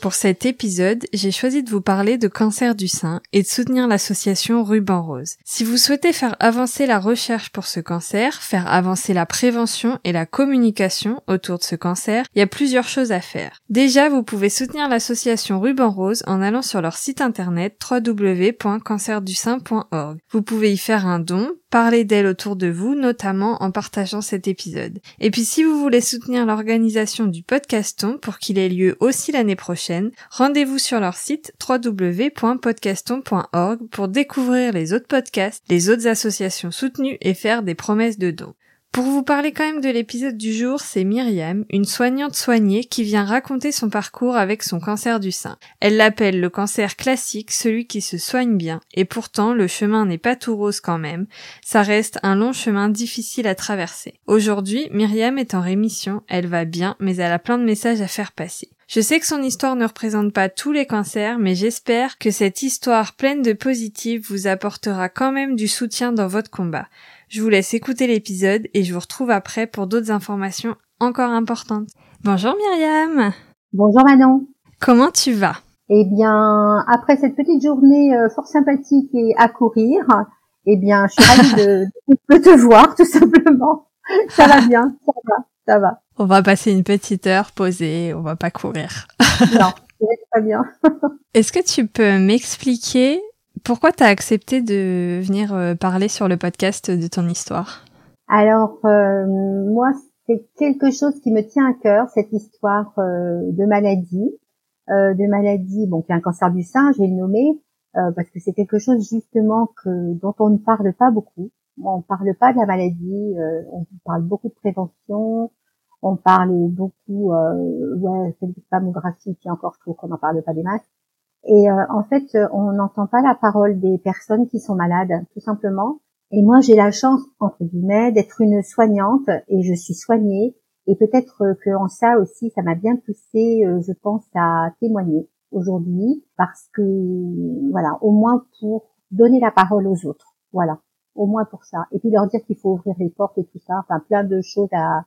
Pour cet épisode, j'ai choisi de vous parler de cancer du sein et de soutenir l'association Ruban Rose. Si vous souhaitez faire avancer la recherche pour ce cancer, faire avancer la prévention et la communication autour de ce cancer, il y a plusieurs choses à faire. Déjà, vous pouvez soutenir l'association Ruban Rose en allant sur leur site internet www.cancerdussein.org. Vous pouvez y faire un don, parler d'elle autour de vous, notamment en partageant cet épisode. Et puis si vous voulez soutenir l'organisation du podcaston pour qu'il ait lieu aussi l'année prochaine, rendez-vous sur leur site www.podcaston.org pour découvrir les autres podcasts, les autres associations soutenues et faire des promesses de dons. Pour vous parler quand même de l'épisode du jour, c'est Myriam, une soignante soignée qui vient raconter son parcours avec son cancer du sein. Elle l'appelle le cancer classique, celui qui se soigne bien, et pourtant le chemin n'est pas tout rose quand même, ça reste un long chemin difficile à traverser. Aujourd'hui, Myriam est en rémission, elle va bien, mais elle a plein de messages à faire passer. Je sais que son histoire ne représente pas tous les cancers, mais j'espère que cette histoire pleine de positifs vous apportera quand même du soutien dans votre combat. Je vous laisse écouter l'épisode et je vous retrouve après pour d'autres informations encore importantes. Bonjour Myriam Bonjour Manon Comment tu vas? Eh bien, après cette petite journée euh, fort sympathique et à courir, eh bien, je suis ravie de, de te voir tout simplement. Ça va bien, ça va, ça va. On va passer une petite heure posée, on va pas courir. non, c'est très bien. Est-ce que tu peux m'expliquer pourquoi tu as accepté de venir euh, parler sur le podcast de ton histoire? Alors, euh, moi, c'est quelque chose qui me tient à cœur, cette histoire euh, de maladie. de maladie, bon, qui est un cancer du sein, je vais le nommer, parce que c'est quelque chose justement que dont on ne parle pas beaucoup. On ne parle pas de la maladie, on parle beaucoup de prévention, on parle beaucoup, ouais, c'est de mammographie, puis encore, je trouve qu'on n'en parle pas des masses. Et euh, en fait, euh, on n'entend pas la parole des personnes qui sont malades, tout simplement. Et moi, j'ai la chance, entre guillemets, d'être une soignante et je suis soignée. Et peut-être que en ça aussi, ça m'a bien poussé, euh, je pense, à témoigner aujourd'hui, parce que, voilà, au moins pour donner la parole aux autres. Voilà, au moins pour ça. Et puis leur dire qu'il faut ouvrir les portes et tout ça. Enfin, plein de choses à,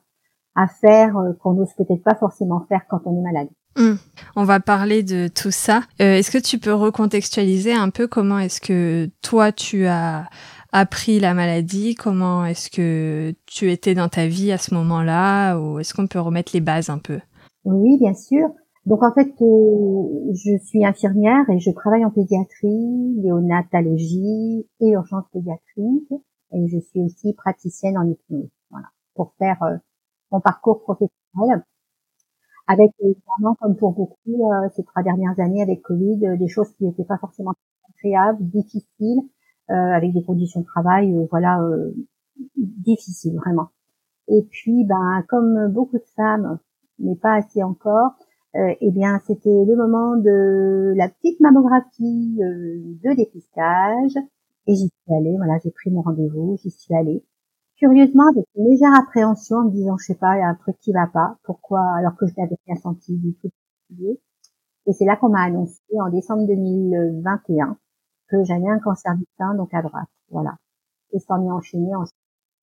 à faire qu'on n'ose peut-être pas forcément faire quand on est malade. Hmm. On va parler de tout ça. Euh, est-ce que tu peux recontextualiser un peu comment est-ce que toi tu as appris la maladie? Comment est-ce que tu étais dans ta vie à ce moment-là? Ou est-ce qu'on peut remettre les bases un peu? Oui, bien sûr. Donc en fait, euh, je suis infirmière et je travaille en pédiatrie, néonatologie et urgence pédiatrique. Et je suis aussi praticienne en hypnose. Voilà, pour faire euh, mon parcours professionnel avec évidemment, comme pour beaucoup, euh, ces trois dernières années avec Covid, euh, des choses qui n'étaient pas forcément agréables, difficiles, euh, avec des conditions de travail, voilà, difficiles vraiment. Et puis, ben, comme beaucoup de femmes, mais pas assez encore, eh bien, c'était le moment de la petite mammographie de dépistage, et j'y suis allée. Voilà, j'ai pris mon rendez-vous, j'y suis allée curieusement avec une légère appréhension en me disant je sais pas il y a un truc qui va pas pourquoi alors que je n'avais rien senti du tout et c'est là qu'on m'a annoncé en décembre 2021 que j'avais un cancer du sein donc à droite. Voilà. Et ça m'est enchaîné ensuite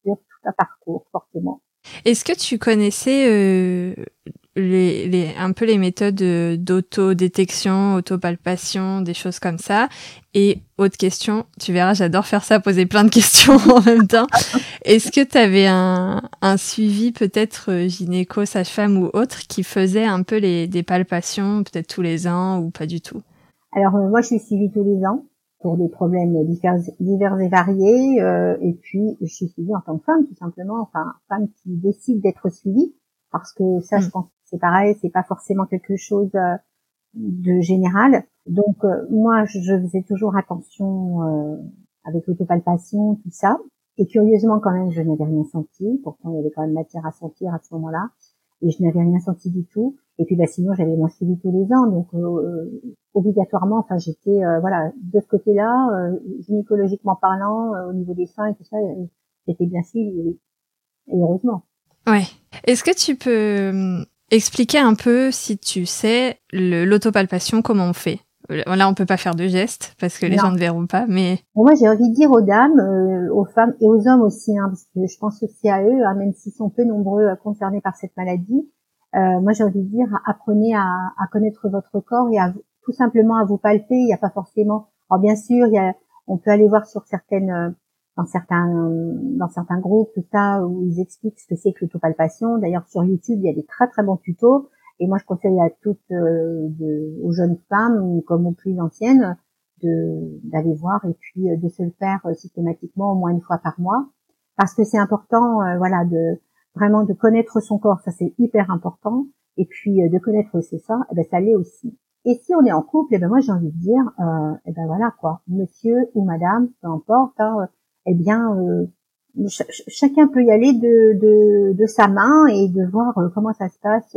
sur tout un parcours, forcément. Est-ce que tu connaissais euh, les, les, un peu les méthodes euh, d'autodétection, autopalpation, des choses comme ça Et autre question, tu verras, j'adore faire ça, poser plein de questions en même temps. Est-ce que tu avais un, un suivi peut-être euh, gynéco, sage-femme ou autre qui faisait un peu les, des palpations peut-être tous les ans ou pas du tout? Alors moi je suis suivie tous les ans pour des problèmes divers, divers et variés. Euh, et puis, je suis suivie en tant que femme, tout simplement, enfin, femme qui décide d'être suivie, parce que ça, je mm. pense que c'est pareil, c'est pas forcément quelque chose euh, de général. Donc, euh, moi, je faisais toujours attention euh, avec l'autopalpation, tout ça. Et curieusement, quand même, je n'avais rien senti. Pourtant, il y avait quand même matière à sentir à ce moment-là. Et je n'avais rien senti du tout. Et puis, bah, sinon, j'avais mon suivi tous les ans. Donc, euh, obligatoirement, enfin, j'étais, euh, voilà, de ce côté-là, euh, gynécologiquement parlant, au niveau des seins et tout ça, j'étais bien suivi. Et heureusement. Ouais. Est-ce que tu peux expliquer un peu, si tu sais, l'autopalpation, comment on fait Là, on peut pas faire de gestes parce que les gens ne verront pas, mais moi j'ai envie de dire aux dames, aux femmes et aux hommes aussi, hein, parce que je pense aussi à eux, hein, même s'ils sont peu nombreux concernés par cette maladie, euh, moi j'ai envie de dire apprenez à, à, connaître votre corps et à tout simplement à vous palper. Il n'y a pas forcément. Alors bien sûr, il y a, on peut aller voir sur certaines euh, dans certains dans certains groupes tout ça où ils expliquent ce que c'est que l'autopalpation. D'ailleurs sur YouTube il y a des très très bons tutos. Et moi je conseille à toutes euh, aux jeunes femmes comme aux plus anciennes de d'aller voir et puis de se le faire systématiquement au moins une fois par mois parce que c'est important voilà de vraiment de connaître son corps, ça c'est hyper important. Et puis euh, de connaître ses seins, eh ben ça l'est aussi. Et si on est en couple, eh ben moi j'ai envie de dire, euh, eh ben voilà quoi, monsieur ou madame, peu importe, hein, eh bien euh, chacun peut y aller de, de, de, sa main et de voir euh, comment ça se passe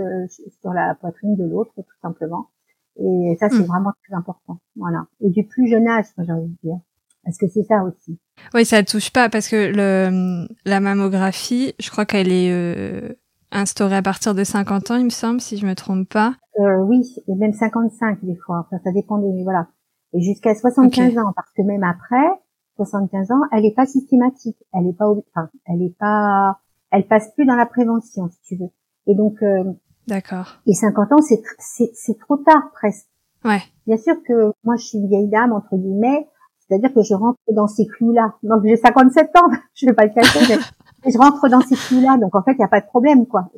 sur la poitrine de l'autre, tout simplement. Et ça c'est hmm. vraiment très important, voilà. Et du plus jeune âge, j'ai envie de dire. Parce que c'est ça aussi. Oui, ça touche pas parce que le, la mammographie, je crois qu'elle est euh, instaurée à partir de 50 ans, il me semble, si je me trompe pas. Euh, oui, et même 55 des fois. Enfin, ça dépend des voilà. Et jusqu'à 75 ans, parce que même après 75 ans, elle est pas systématique. Elle est pas, enfin, elle est pas, elle passe plus dans la prévention, si tu veux. Et donc. Euh, D'accord. Et 50 ans, c'est c'est trop tard presque. Ouais. Bien sûr que moi, je suis une vieille dame entre guillemets. C'est-à-dire que je rentre dans ces clous-là. Donc j'ai 57 ans, je vais pas le cacher, mais je rentre dans ces clous-là. Donc en fait, il n'y a pas de problème, quoi.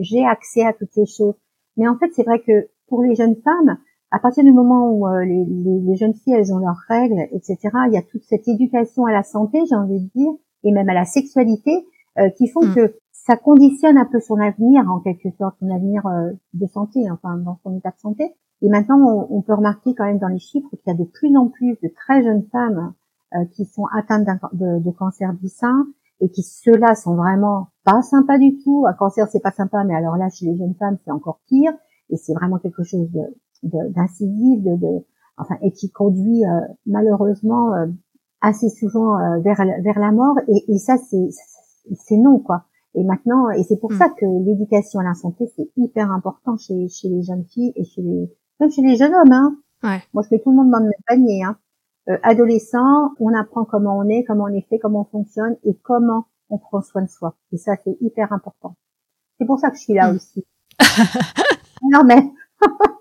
J'ai accès à toutes ces choses. Mais en fait, c'est vrai que pour les jeunes femmes, à partir du moment où euh, les, les, les, jeunes filles, elles ont leurs règles, etc., il y a toute cette éducation à la santé, j'ai envie de dire, et même à la sexualité, euh, qui font mm. que ça conditionne un peu son avenir, en quelque sorte, son avenir euh, de santé, enfin, dans son état de santé. Et maintenant, on, peut remarquer quand même dans les chiffres qu'il y a de plus en plus de très jeunes femmes euh, qui sont atteintes de, de, cancer du sein et qui ceux-là sont vraiment pas sympas du tout. Un cancer, c'est pas sympa, mais alors là, chez les jeunes femmes, c'est encore pire. Et c'est vraiment quelque chose d'incisif, de, de, enfin, et qui conduit euh, malheureusement euh, assez souvent vers, vers la mort. Et, et ça, c'est c'est non, quoi. Et maintenant, et c'est pour mm. ça que l'éducation à la santé, c'est hyper important chez, chez les jeunes filles et chez les, même chez les jeunes hommes, hein. Ouais. Moi, je fais tout le monde dans le même panier, hein. Euh, adolescent, on apprend comment on est, comment on est fait, comment on fonctionne et comment on prend soin de soi. Et ça, c'est hyper important. C'est pour ça que je suis là hmm. aussi. non, mais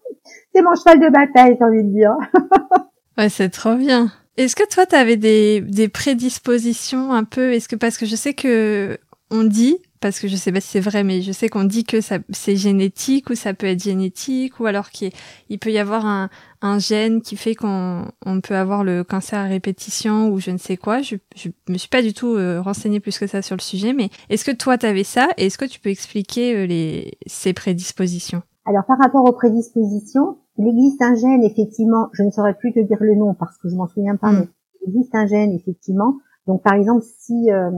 c'est mon cheval de bataille, j'ai envie de dire. ouais, c'est trop bien. Est-ce que toi, tu avais des, des prédispositions un peu? Est-ce que parce que je sais que on dit parce que je sais pas si c'est vrai, mais je sais qu'on dit que ça, c'est génétique ou ça peut être génétique ou alors qu'il il peut y avoir un, un gène qui fait qu'on on peut avoir le cancer à répétition ou je ne sais quoi. Je, je me suis pas du tout euh, renseignée plus que ça sur le sujet, mais est-ce que toi tu avais ça? Et est-ce que tu peux expliquer euh, les, ces prédispositions? Alors par rapport aux prédispositions, il existe un gène effectivement, je ne saurais plus te dire le nom parce que je m'en souviens pas, hmm. mais il existe un gène effectivement. Donc par exemple si euh,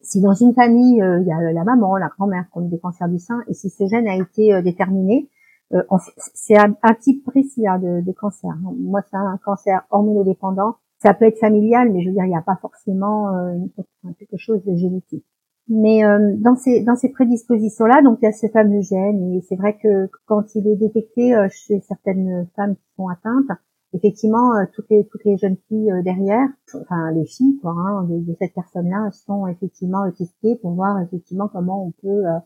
si dans une famille, euh, il y a la maman, la grand-mère qui ont des cancers du sein, et si ce gène a été euh, déterminé, euh, c'est un, type précis hein, de, de, cancer. Moi, c'est un cancer hormonodépendant. Ça peut être familial, mais je veux dire, il n'y a pas forcément quelque chose de génétique. Mais dans ces dans ces prédispositions-là, donc il y a ce fameux gène, et c'est vrai que quand il est détecté chez certaines femmes qui sont atteintes, effectivement, euh, toutes les toutes les jeunes filles euh, derrière, enfin les filles quoi, hein, de, cette personne-là sont effectivement testées pour voir effectivement comment on peut, euh,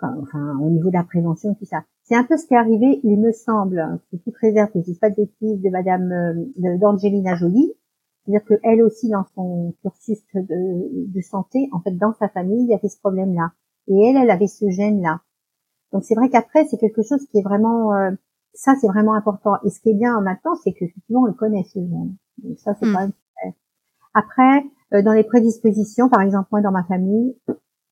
enfin au niveau de la prévention tout ça. C'est un peu ce qui est arrivé, il me semble, c'est toute réserve que je pas de bêtises, de Madame d'Angelina Jolie, c'est-à-dire que elle aussi dans son cursus de, de, santé, en fait dans sa famille, il y avait ce problème-là, et elle, elle avait ce gène-là. Donc c'est vrai qu'après c'est quelque chose qui est vraiment ça, c'est vraiment important. Et ce qui est bien maintenant, c'est que effectivement, on le connaît ce gène. Donc ça, c'est mm. quand même super. Après, euh, dans les prédispositions, par exemple, moi, dans ma famille,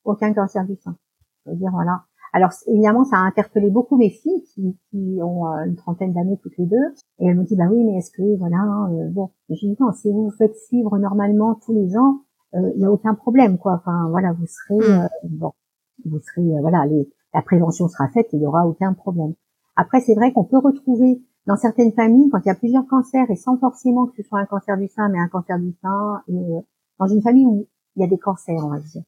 aucun cancer du sein. Je veux dire, voilà. Alors, évidemment, ça a interpellé beaucoup mes filles qui, qui ont euh, une trentaine d'années toutes les deux. Et elles m'ont dit, bah oui, mais est-ce que, voilà, euh, bon. J'ai dit, non, si vous vous faites suivre normalement tous les ans, il n'y a aucun problème, quoi. Enfin, voilà, vous serez, mm. bon, vous serez, voilà, les, la prévention sera faite il n'y aura aucun problème. Après, c'est vrai qu'on peut retrouver dans certaines familles, quand il y a plusieurs cancers, et sans forcément que ce soit un cancer du sein, mais un cancer du sein, et euh, dans une famille où il y a des cancers, on va dire,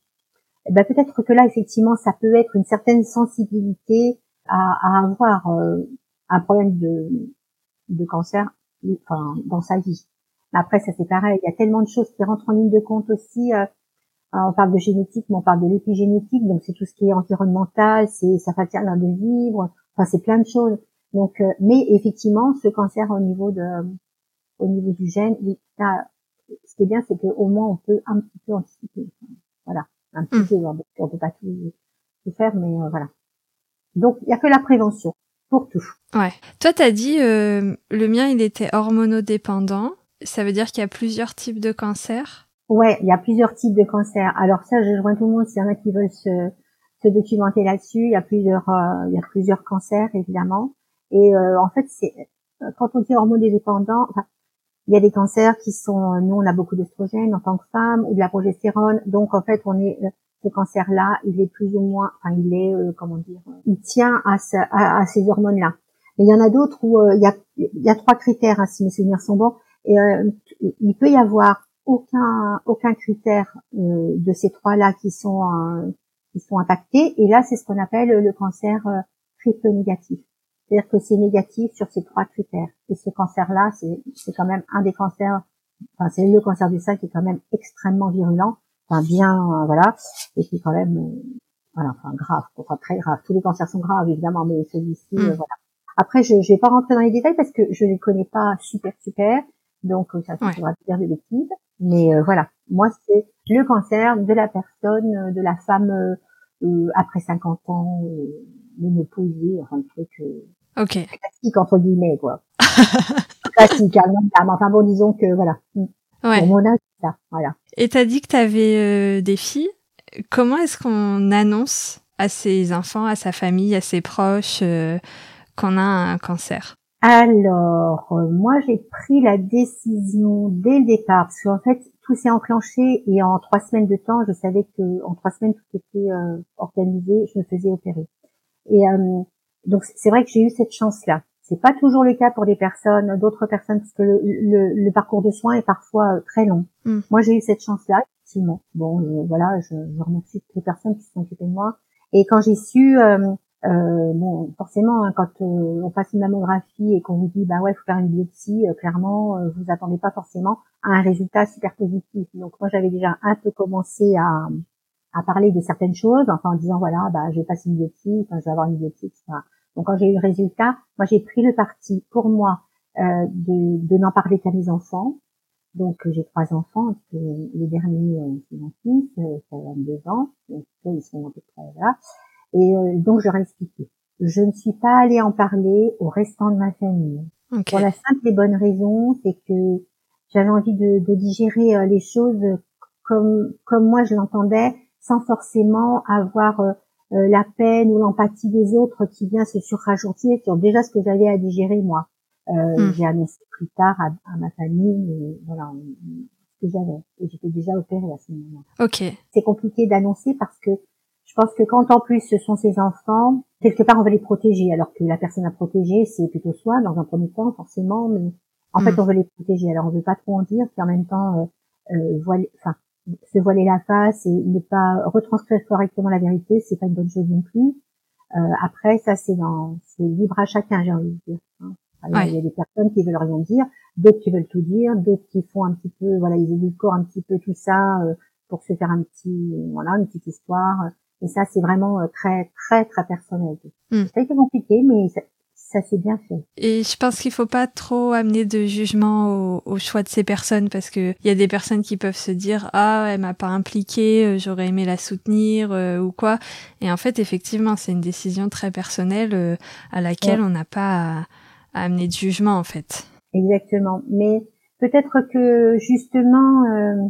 ben peut-être que là, effectivement, ça peut être une certaine sensibilité à, à avoir euh, un problème de, de cancer enfin, dans sa vie. Après, ça c'est pareil, il y a tellement de choses qui rentrent en ligne de compte aussi. Euh, on parle de génétique, mais on parle de l'épigénétique, donc c'est tout ce qui est environnemental, c'est sa façon de vivre, Enfin, c'est plein de choses. Donc, euh, mais effectivement, ce cancer au niveau de, au niveau du gène, ce qui est bien, c'est qu'au moins on peut un petit peu anticiper. Voilà, un petit mm. peu. On peut pas tout, tout faire, mais euh, voilà. Donc, il y a que la prévention pour tout. Ouais. Toi, t'as dit euh, le mien, il était hormonodépendant. Ça veut dire qu'il y a plusieurs types de cancers? Ouais, il y a plusieurs types de cancers. Alors ça, je joins tout le monde s'il y en a qui veulent se se documenter là-dessus. Il y a plusieurs, euh, il y a plusieurs cancers évidemment. Et euh, en fait, c'est euh, quand on dit hormonodépendant, enfin, il y a des cancers qui sont, nous on a beaucoup d'estrogènes en tant que femme ou de la progestérone, donc en fait on est ce cancer-là, il est plus ou moins, enfin il est, comment dire, il tient à, ces hormones-là. Mais il y en a d'autres où il y a, trois critères, hein, si mes souvenirs sont bons. Et il peut y avoir aucun aucun critère de ces trois-là qui sont qui sont impactés. Et là, c'est ce qu'on appelle le cancer euh, triple négatif. C'est-à-dire que c'est négatif sur ces trois critères. Et ce cancer-là, c'est quand même un des cancers, enfin c'est le cancer du sein qui est quand même extrêmement virulent, enfin bien, euh, voilà, et qui est quand même, euh, voilà, enfin grave, enfin très grave. Tous les cancers sont graves évidemment, mais celui-ci, mm. voilà. Après, je, je vais pas rentrer dans les détails parce que je les connais pas super super, donc ça faudra faire des bêtises. Mais voilà, moi c'est le cancer de la personne, euh, de la femme euh, euh, après 50 ans, ménopausée, enfin le truc ok classique entre guillemets quoi. classique, hein, enfin bon disons que voilà. Mm. Ouais. mon âge, ça, voilà. Et t'as dit que t'avais des filles. Comment est-ce qu'on annonce à ses enfants, à sa famille, à ses proches qu'on a un cancer? Alors, moi j'ai pris la décision dès le départ, parce qu'en fait, tout s'est enclenché et en trois semaines de temps, je savais que en trois semaines tout était euh, organisé, je me faisais opérer. Et euh, donc c'est vrai que j'ai eu cette chance-là. C'est pas toujours le cas pour des personnes, d'autres personnes, parce que le, le, parcours de soins est parfois euh, très long. Mm. Moi, j'ai eu cette chance-là, effectivement. Bon, voilà, je, je, remercie toutes les personnes qui se sont occupées de moi. Et quand j'ai su euh, bon, forcément, hein, quand euh, on passe une mammographie et qu'on vous dit, bah ouais, faut faire une biopsie, euh, clairement, euh, vous attendez pas forcément à un résultat super positif. Donc moi, j'avais déjà un peu commencé à, à parler de certaines choses, enfin en disant, voilà, bah je vais passer une biopsie, enfin je vais avoir une biopsie, etc. Donc quand j'ai eu le résultat, moi j'ai pris le parti pour moi de, de n'en parler qu'à mes enfants. Donc j'ai trois enfants, les derniers, c'est mon fils, ça a 22 ans, donc ils sont à peu près là. Et euh, donc, je leur ai expliqué. Je ne suis pas allée en parler au restant de ma famille. Pour la simple et bonne raison, c'est que j'avais envie de, de digérer euh, les choses comme, comme moi je l'entendais, sans forcément avoir euh, la peine ou l'empathie des autres qui vient se surrajouter sur déjà ce que j'avais à digérer moi. Hmm. J'ai annoncé plus tard à, ma famille, voilà, ce que j'avais. Et j'étais déjà opérée à ce moment-là. Ok. C'est compliqué d'annoncer parce que je pense que quand en plus ce sont ses enfants, quelque part on va les protéger, alors que la personne à protéger c'est plutôt soi dans un premier temps forcément, mais en fait mm. on veut les protéger. Alors on veut pas trop en dire, puis en même temps euh, euh, voiler, enfin se voiler la face et ne pas retranscrire correctement la vérité, c'est pas une bonne chose non plus. Euh, après ça c'est dans c'est libre à chacun j'ai envie de dire. Hein. Il y a des personnes qui veulent rien dire. d'autres qui veulent tout dire, d'autres qui font un petit peu, voilà, ils édulcorent un petit peu tout ça euh, pour se faire un petit, voilà, une petite histoire. Et ça, c'est vraiment euh, très, très, très personnel. Mm. Ça a été compliqué, mais ça, s'est bien fait. Et je pense qu'il faut pas trop amener de jugement au, au choix de ces personnes parce que il y a des personnes qui peuvent se dire ah elle m'a pas impliqué, euh, j'aurais aimé la soutenir euh, ou quoi. Et en fait effectivement c'est une décision très personnelle euh, à laquelle Ouais. on n'a pas à, à amener de jugement en fait. Exactement. Mais peut-être que justement, euh,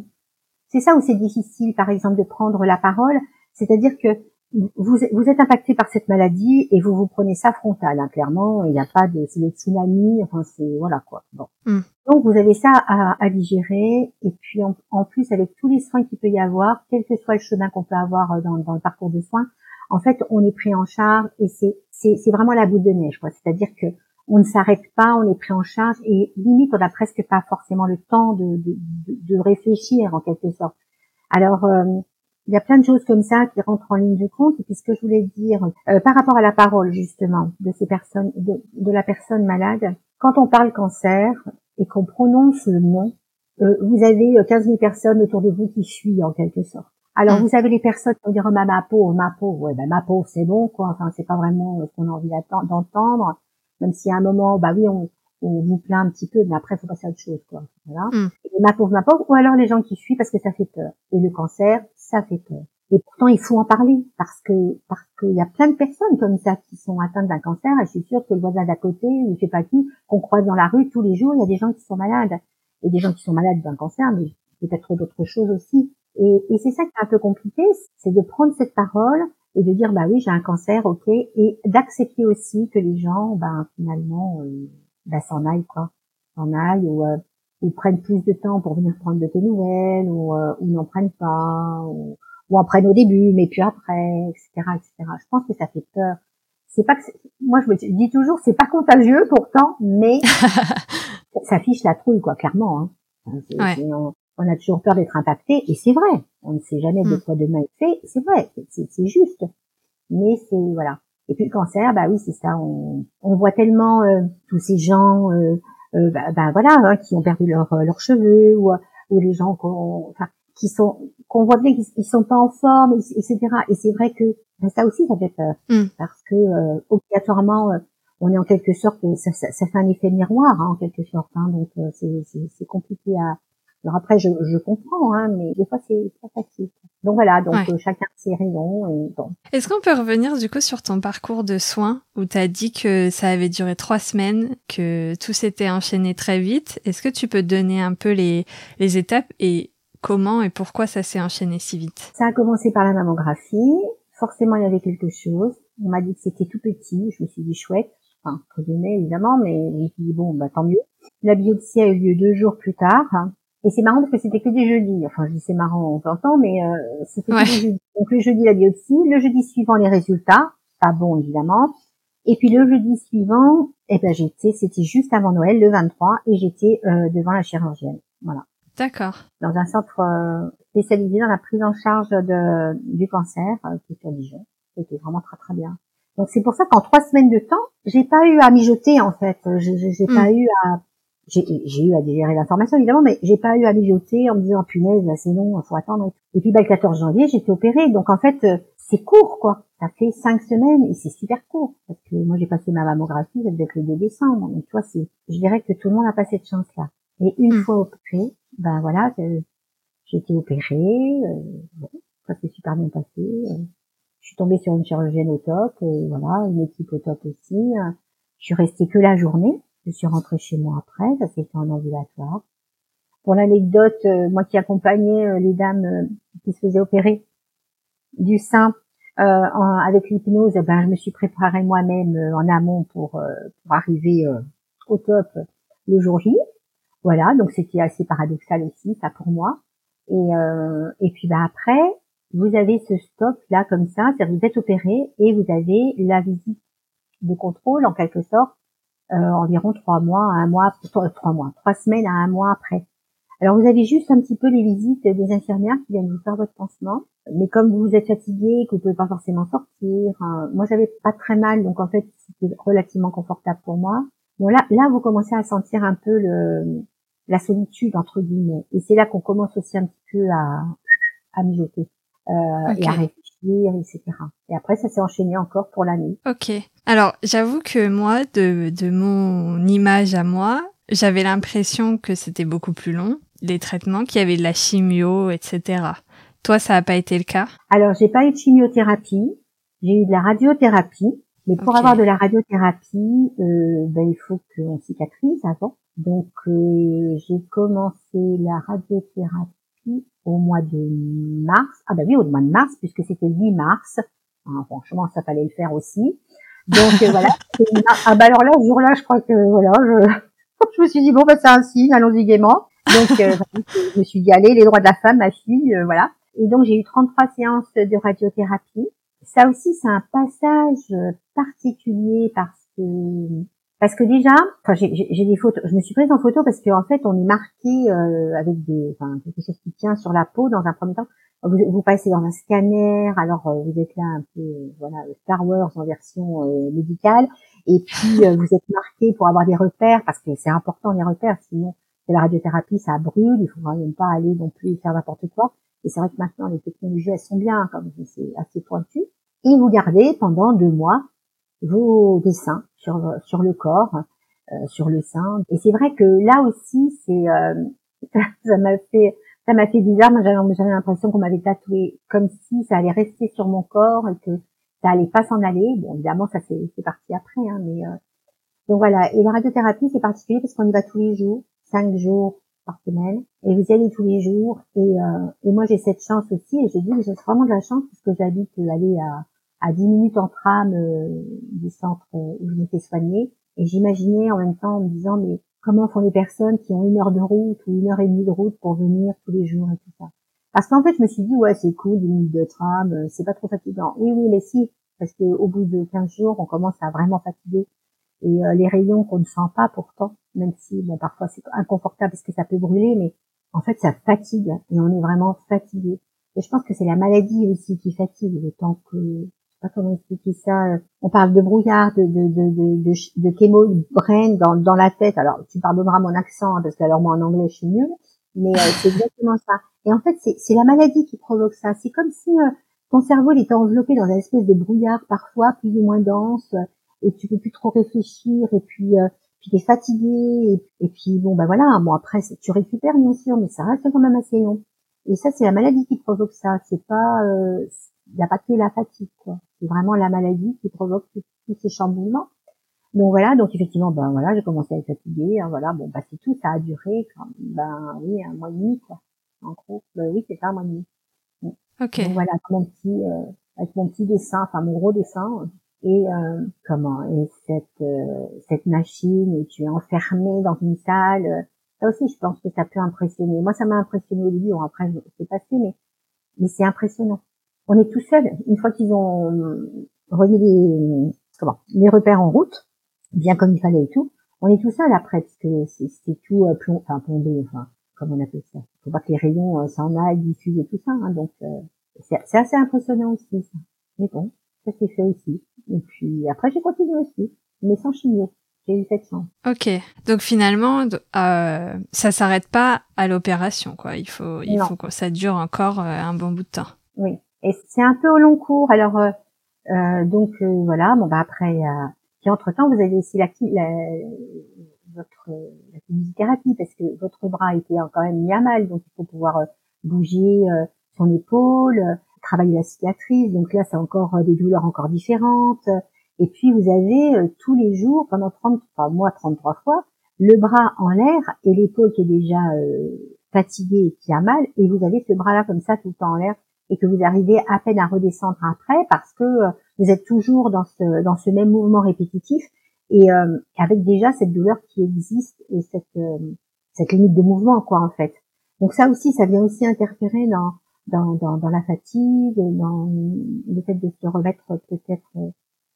c'est ça où c'est difficile, par exemple, de prendre la parole. C'est-à-dire que vous, vous êtes impacté par cette maladie et vous vous prenez ça frontal. hein, clairement, il n'y a pas de, c'est le tsunami. Enfin, c'est voilà quoi. Bon. Mm. Donc vous avez ça à, à digérer et puis en, en plus avec tous les soins qu'il peut y avoir, quel que soit le chemin qu'on peut avoir euh, dans, dans le parcours de soins, en fait, on est pris en charge et c'est c'est c'est vraiment la boule de neige. quoi. C'est-à-dire que on ne s'arrête pas, on est pris en charge et limite on n'a presque pas forcément le temps de, de, de, de réfléchir en quelque sorte. Alors euh, il y a plein de choses comme ça qui rentrent en ligne de compte et puis ce que je voulais dire euh, par rapport à la parole justement de ces personnes de, de la personne malade, quand on parle cancer et qu'on prononce le nom, euh, vous avez euh, 15 000 personnes autour de vous qui fuient en quelque sorte. Alors Mm. vous avez les personnes qui vont dire oh, ma, ma pauvre, ma pauvre, ouais ben ma pauvre c'est bon quoi. Enfin c'est pas vraiment euh, ce qu'on a envie d'entendre, même si à un moment bah oui on, on vous plaint un petit peu, mais après faut passer à autre chose quoi. Voilà. Mm. Et ma pauvre, ma pauvre, ou alors les gens qui fuient parce que ça fait peur. Et le cancer, ça fait peur. Et pourtant il faut en parler parce que parce qu'il y a plein de personnes comme ça qui sont atteintes d'un cancer. Et je suis sûre que le voisin d'à côté ou je sais pas qui qu'on croise dans la rue tous les jours, il y a des gens qui sont malades et des gens qui sont malades d'un cancer, mais peut-être d'autres choses aussi. Et, et c'est ça qui est un peu compliqué, c'est de prendre cette parole et de dire bah oui j'ai un cancer, ok, et d'accepter aussi que les gens, ben finalement, euh, ben, s'en aillent quoi, s'en aillent ou, euh, ou prennent plus de temps pour venir prendre de tes nouvelles ou, euh, ou n'en prennent pas ou, ou en prennent au début mais puis après, etc., etc. Je pense que ça fait peur. C'est pas que c'est- moi je me dis toujours c'est pas contagieux pourtant, mais ça fiche la trouille quoi clairement. Hein. Ouais. on, on a toujours peur d'être impacté et c'est vrai. On ne sait jamais de Mm. quoi demain est fait. C'est vrai, c'est c'est juste. Mais c'est voilà. Et puis le cancer, bah oui, c'est ça. On, on voit tellement euh, tous ces gens, euh, euh, bah, bah, voilà, hein, qui ont perdu leurs euh, leurs cheveux ou, ou les gens qu'on, enfin, qui sont qu'on voit bien qu'ils ils sont pas en forme, et- etc. Et c'est vrai que bah, ça aussi, ça fait peur Mm. parce que euh, obligatoirement, euh, on est en quelque sorte, ça, ça, ça fait un effet miroir hein, en quelque sorte. Hein, donc euh, c'est compliqué à. Alors après, je, je comprends, hein, mais des fois c'est pas facile. Donc voilà, donc Ouais. euh, chacun ses raisons. Et bon. Est-ce qu'on peut revenir du coup sur ton parcours de soins où tu as dit que ça avait duré trois semaines, que tout s'était enchaîné très vite? Est-ce que tu peux donner un peu les, les étapes et comment et pourquoi ça s'est enchaîné si vite? Ça a commencé par la mammographie. Forcément, il y avait quelque chose. On m'a dit que c'était tout petit. Je me suis dit chouette. Enfin, entre guillemets, évidemment, mais je me suis dit bon, bah, tant mieux. La biopsie a eu lieu deux jours plus tard. Et c'est marrant parce que c'était que des jeudis. Enfin, je dis c'est marrant, on s'entend, mais euh, c'était Ouais. que des jeudis. Donc le jeudi, la biopsie. Le jeudi suivant, les résultats. Pas bon, évidemment. Et puis le jeudi suivant, eh ben, j'étais, c'était juste avant Noël, le 23, et j'étais euh, devant la chirurgienne. Voilà D'accord. dans un centre euh, spécialisé dans la prise en charge de, du cancer, euh, qui est à Dijon. C'était vraiment très très bien. Donc c'est pour ça qu'en trois semaines de temps, j'ai pas eu à mijoter en fait. Euh, J'ai j'ai- j'ai Mm. pas eu à j'ai j'ai eu à digérer l'information évidemment, mais j'ai pas eu à mijoter en me disant punaise là c'est long, faut attendre. et puis bah, le 14 janvier, j'étais opérée, donc en fait euh, c'est court quoi. Ça fait cinq semaines et c'est super court parce que moi j'ai passé ma mammographie, ça devait être le 2 décembre. Donc tu vois, c'est je dirais que tout le monde n'a pas cette chance là. Et une Mm. fois opérée, ben voilà, euh, j'ai été opérée, euh, bon, ça s'est super bien passé. euh, je suis tombée sur une chirurgienne au top, euh, voilà, une équipe au top aussi. euh, je suis restée que la journée. Je suis rentrée chez moi après, ça s'est fait en ambulatoire. Pour l'anecdote, euh, moi qui accompagnais euh, les dames euh, qui se faisaient opérer du sein euh, en- avec l'hypnose, eh ben je me suis préparée moi-même euh, en amont pour pour arriver au top le jour J. Voilà, donc c'était assez paradoxal aussi, ça pour moi. Et, et puis bah après, vous avez ce stop là comme ça, c'est-à-dire vous êtes opéré et vous avez la visite de contrôle en quelque sorte environ trois mois, un mois, trois, trois mois, trois semaines à un mois après. Alors vous avez juste un petit peu les visites des infirmières qui viennent vous faire votre pansement, mais comme vous êtes fatigué, que vous pouvez pas forcément sortir, hein, moi j'avais pas très mal, donc en fait c'était relativement confortable pour moi. Bon là, là, vous commencez à sentir un peu le, la solitude entre guillemets, et c'est là qu'on commence aussi un petit peu à, à mijoter euh, et à réfléchir, etc. Et après, ça s'est enchaîné encore pour la nuit. Ok. Alors, j'avoue que moi, de, de mon image à moi, j'avais l'impression que c'était beaucoup plus long, les traitements, qu'il y avait de la chimio, etc. Toi, ça n'a pas été le cas? Alors, j'ai pas eu de chimiothérapie, j'ai eu de la radiothérapie. Mais pour avoir de la radiothérapie, euh, ben, il faut qu'on cicatrise avant. Donc, euh, j'ai commencé la radiothérapie au mois de mars. Ah ben oui, au mois de mars, puisque c'était le 8 mars. Ah, franchement, ça fallait le faire aussi. Donc euh, voilà. Ah ben alors là, ce jour-là, je crois que voilà, je, je me suis dit bon ben c'est un signe, allons-y gaiement. Donc euh, je me suis dit allez, les droits de la femme, ma fille, euh, voilà. Et donc j'ai eu 33 séances de radiothérapie. Ça aussi, c'est un passage particulier parce que parce que déjà, enfin j'ai des photos, je me suis prise en photo parce qu'en fait on est marqué euh, avec des, enfin quelque chose qui tient sur la peau dans un premier temps. Vous, passez dans un scanner, alors euh, vous êtes là un peu, euh, voilà, Star Wars en version médicale, et puis vous êtes marqué pour avoir des repères parce que c'est important les repères, sinon la radiothérapie, ça brûle, il faut même pas aller non plus faire n'importe quoi. Et c'est vrai que maintenant les technologies elles sont bien, comme c'est assez pointu. Et vous gardez pendant deux mois vos dessins sur sur le corps, euh, sur le sein. Et c'est vrai que là aussi, c'est euh, ça m'a fait ça m'a fait bizarre. Moi, j'avais l'impression qu'on m'avait tatoué comme si ça allait rester sur mon corps et que ça allait pas s'en aller. Bon, évidemment, ça c'est c'est parti après, hein, mais euh, donc voilà. Et la radiothérapie, c'est particulier parce qu'on y va tous les jours, cinq jours par semaine, et vous y allez tous les jours. Et, euh, et moi, j'ai cette chance aussi, et je dis que j'ai vraiment de la chance parce que j'habite euh, aller à à 10 minutes en tram euh, du centre euh, où je m'étais soignée. Et j'imaginais en même temps en me disant, mais comment font les personnes qui ont une heure de route ou une heure et demie de route pour venir tous les jours et tout ça? Parce qu'en fait, je me suis dit, ouais, c'est cool, 10 minutes de tram, euh, c'est pas trop fatigant. Oui, oui, mais si, parce que au bout de 15 jours, on commence à vraiment fatiguer. Et euh, les rayons qu'on ne sent pas pourtant, même si, bon, parfois c'est inconfortable parce que ça peut brûler, mais en fait, ça fatigue et on est vraiment fatigué. Et je pense que c'est la maladie aussi qui fatigue, le temps que pas comment expliquer ça. On parle de brouillard, de de de de, de, brain dans dans la tête. Alors tu pardonneras mon accent hein, parce que alors moi en anglais je suis nulle, mais euh, c'est exactement ça. Et en fait c'est c'est la maladie qui provoque ça. C'est comme si euh, ton cerveau était enveloppé dans une espèce de brouillard parfois plus ou moins dense euh, et tu peux plus trop réfléchir et puis euh, puis t'es fatigué et, puis bon ben voilà bon après tu récupères bien sûr mais ça reste quand même assez long. Et ça c'est la maladie qui provoque ça. C'est pas euh, il a pas que la fatigue, quoi. C'est vraiment la maladie qui provoque tous ces chamboulements. Donc voilà, donc effectivement, ben voilà, j'ai commencé à être fatiguée, hein, voilà, bon, bah c'est tout, ça a duré, quand, ben oui, un mois et demi, quoi. En gros, ben oui, c'est ça, un mois et demi. Ok. Donc voilà, avec mon petit, euh, avec mon petit dessin, enfin mon gros dessin, et euh, comment, et cette, euh, cette machine, et tu es enfermé dans une salle. euh, Ça aussi, je pense que ça peut impressionner. Moi, ça m'a impressionné au début. Bon, après, c'est passé, mais mais c'est impressionnant. On est tout seul. Une fois qu'ils ont euh, remis les comment les repères en route, bien comme il fallait et tout, on est tout seul après parce que c'est tout euh, plomb, enfin plombé, enfin comme on appelle ça. Faut pas que les rayons euh, s'en aillent, diffusent et tout ça. hein, donc euh, c'est c'est assez impressionnant aussi. Ça. Mais bon, ça s'est fait aussi. Et puis après j'ai continué aussi, mais sans chimio. J'ai eu cette chance. Ok. Donc finalement, euh, ça s'arrête pas à l'opération, quoi. Il faut, il Non. faut que ça dure encore euh, un bon bout de temps. Oui. Et c'est un peu au long cours. Alors euh, euh, donc euh, voilà. Bon bah après. Euh, puis entre temps, vous avez aussi la, la votre la kinésithérapie parce que votre bras était quand même mis à mal, donc il faut pouvoir euh, bouger euh, son épaule, travailler la cicatrice. Donc là, c'est encore des douleurs encore différentes. Et puis vous avez tous les jours pendant 30, enfin moi 33 fois, le bras en l'air et l'épaule qui est déjà fatiguée et qui a mal, et vous avez ce bras-là comme ça tout le temps en l'air et que vous arrivez à peine à redescendre après parce que euh, vous êtes toujours dans ce dans ce même mouvement répétitif et euh, avec déjà cette douleur qui existe et cette euh, cette limite de mouvement quoi en fait. Donc ça aussi ça vient aussi interférer dans dans dans, dans la fatigue, dans le fait de se remettre peut-être euh,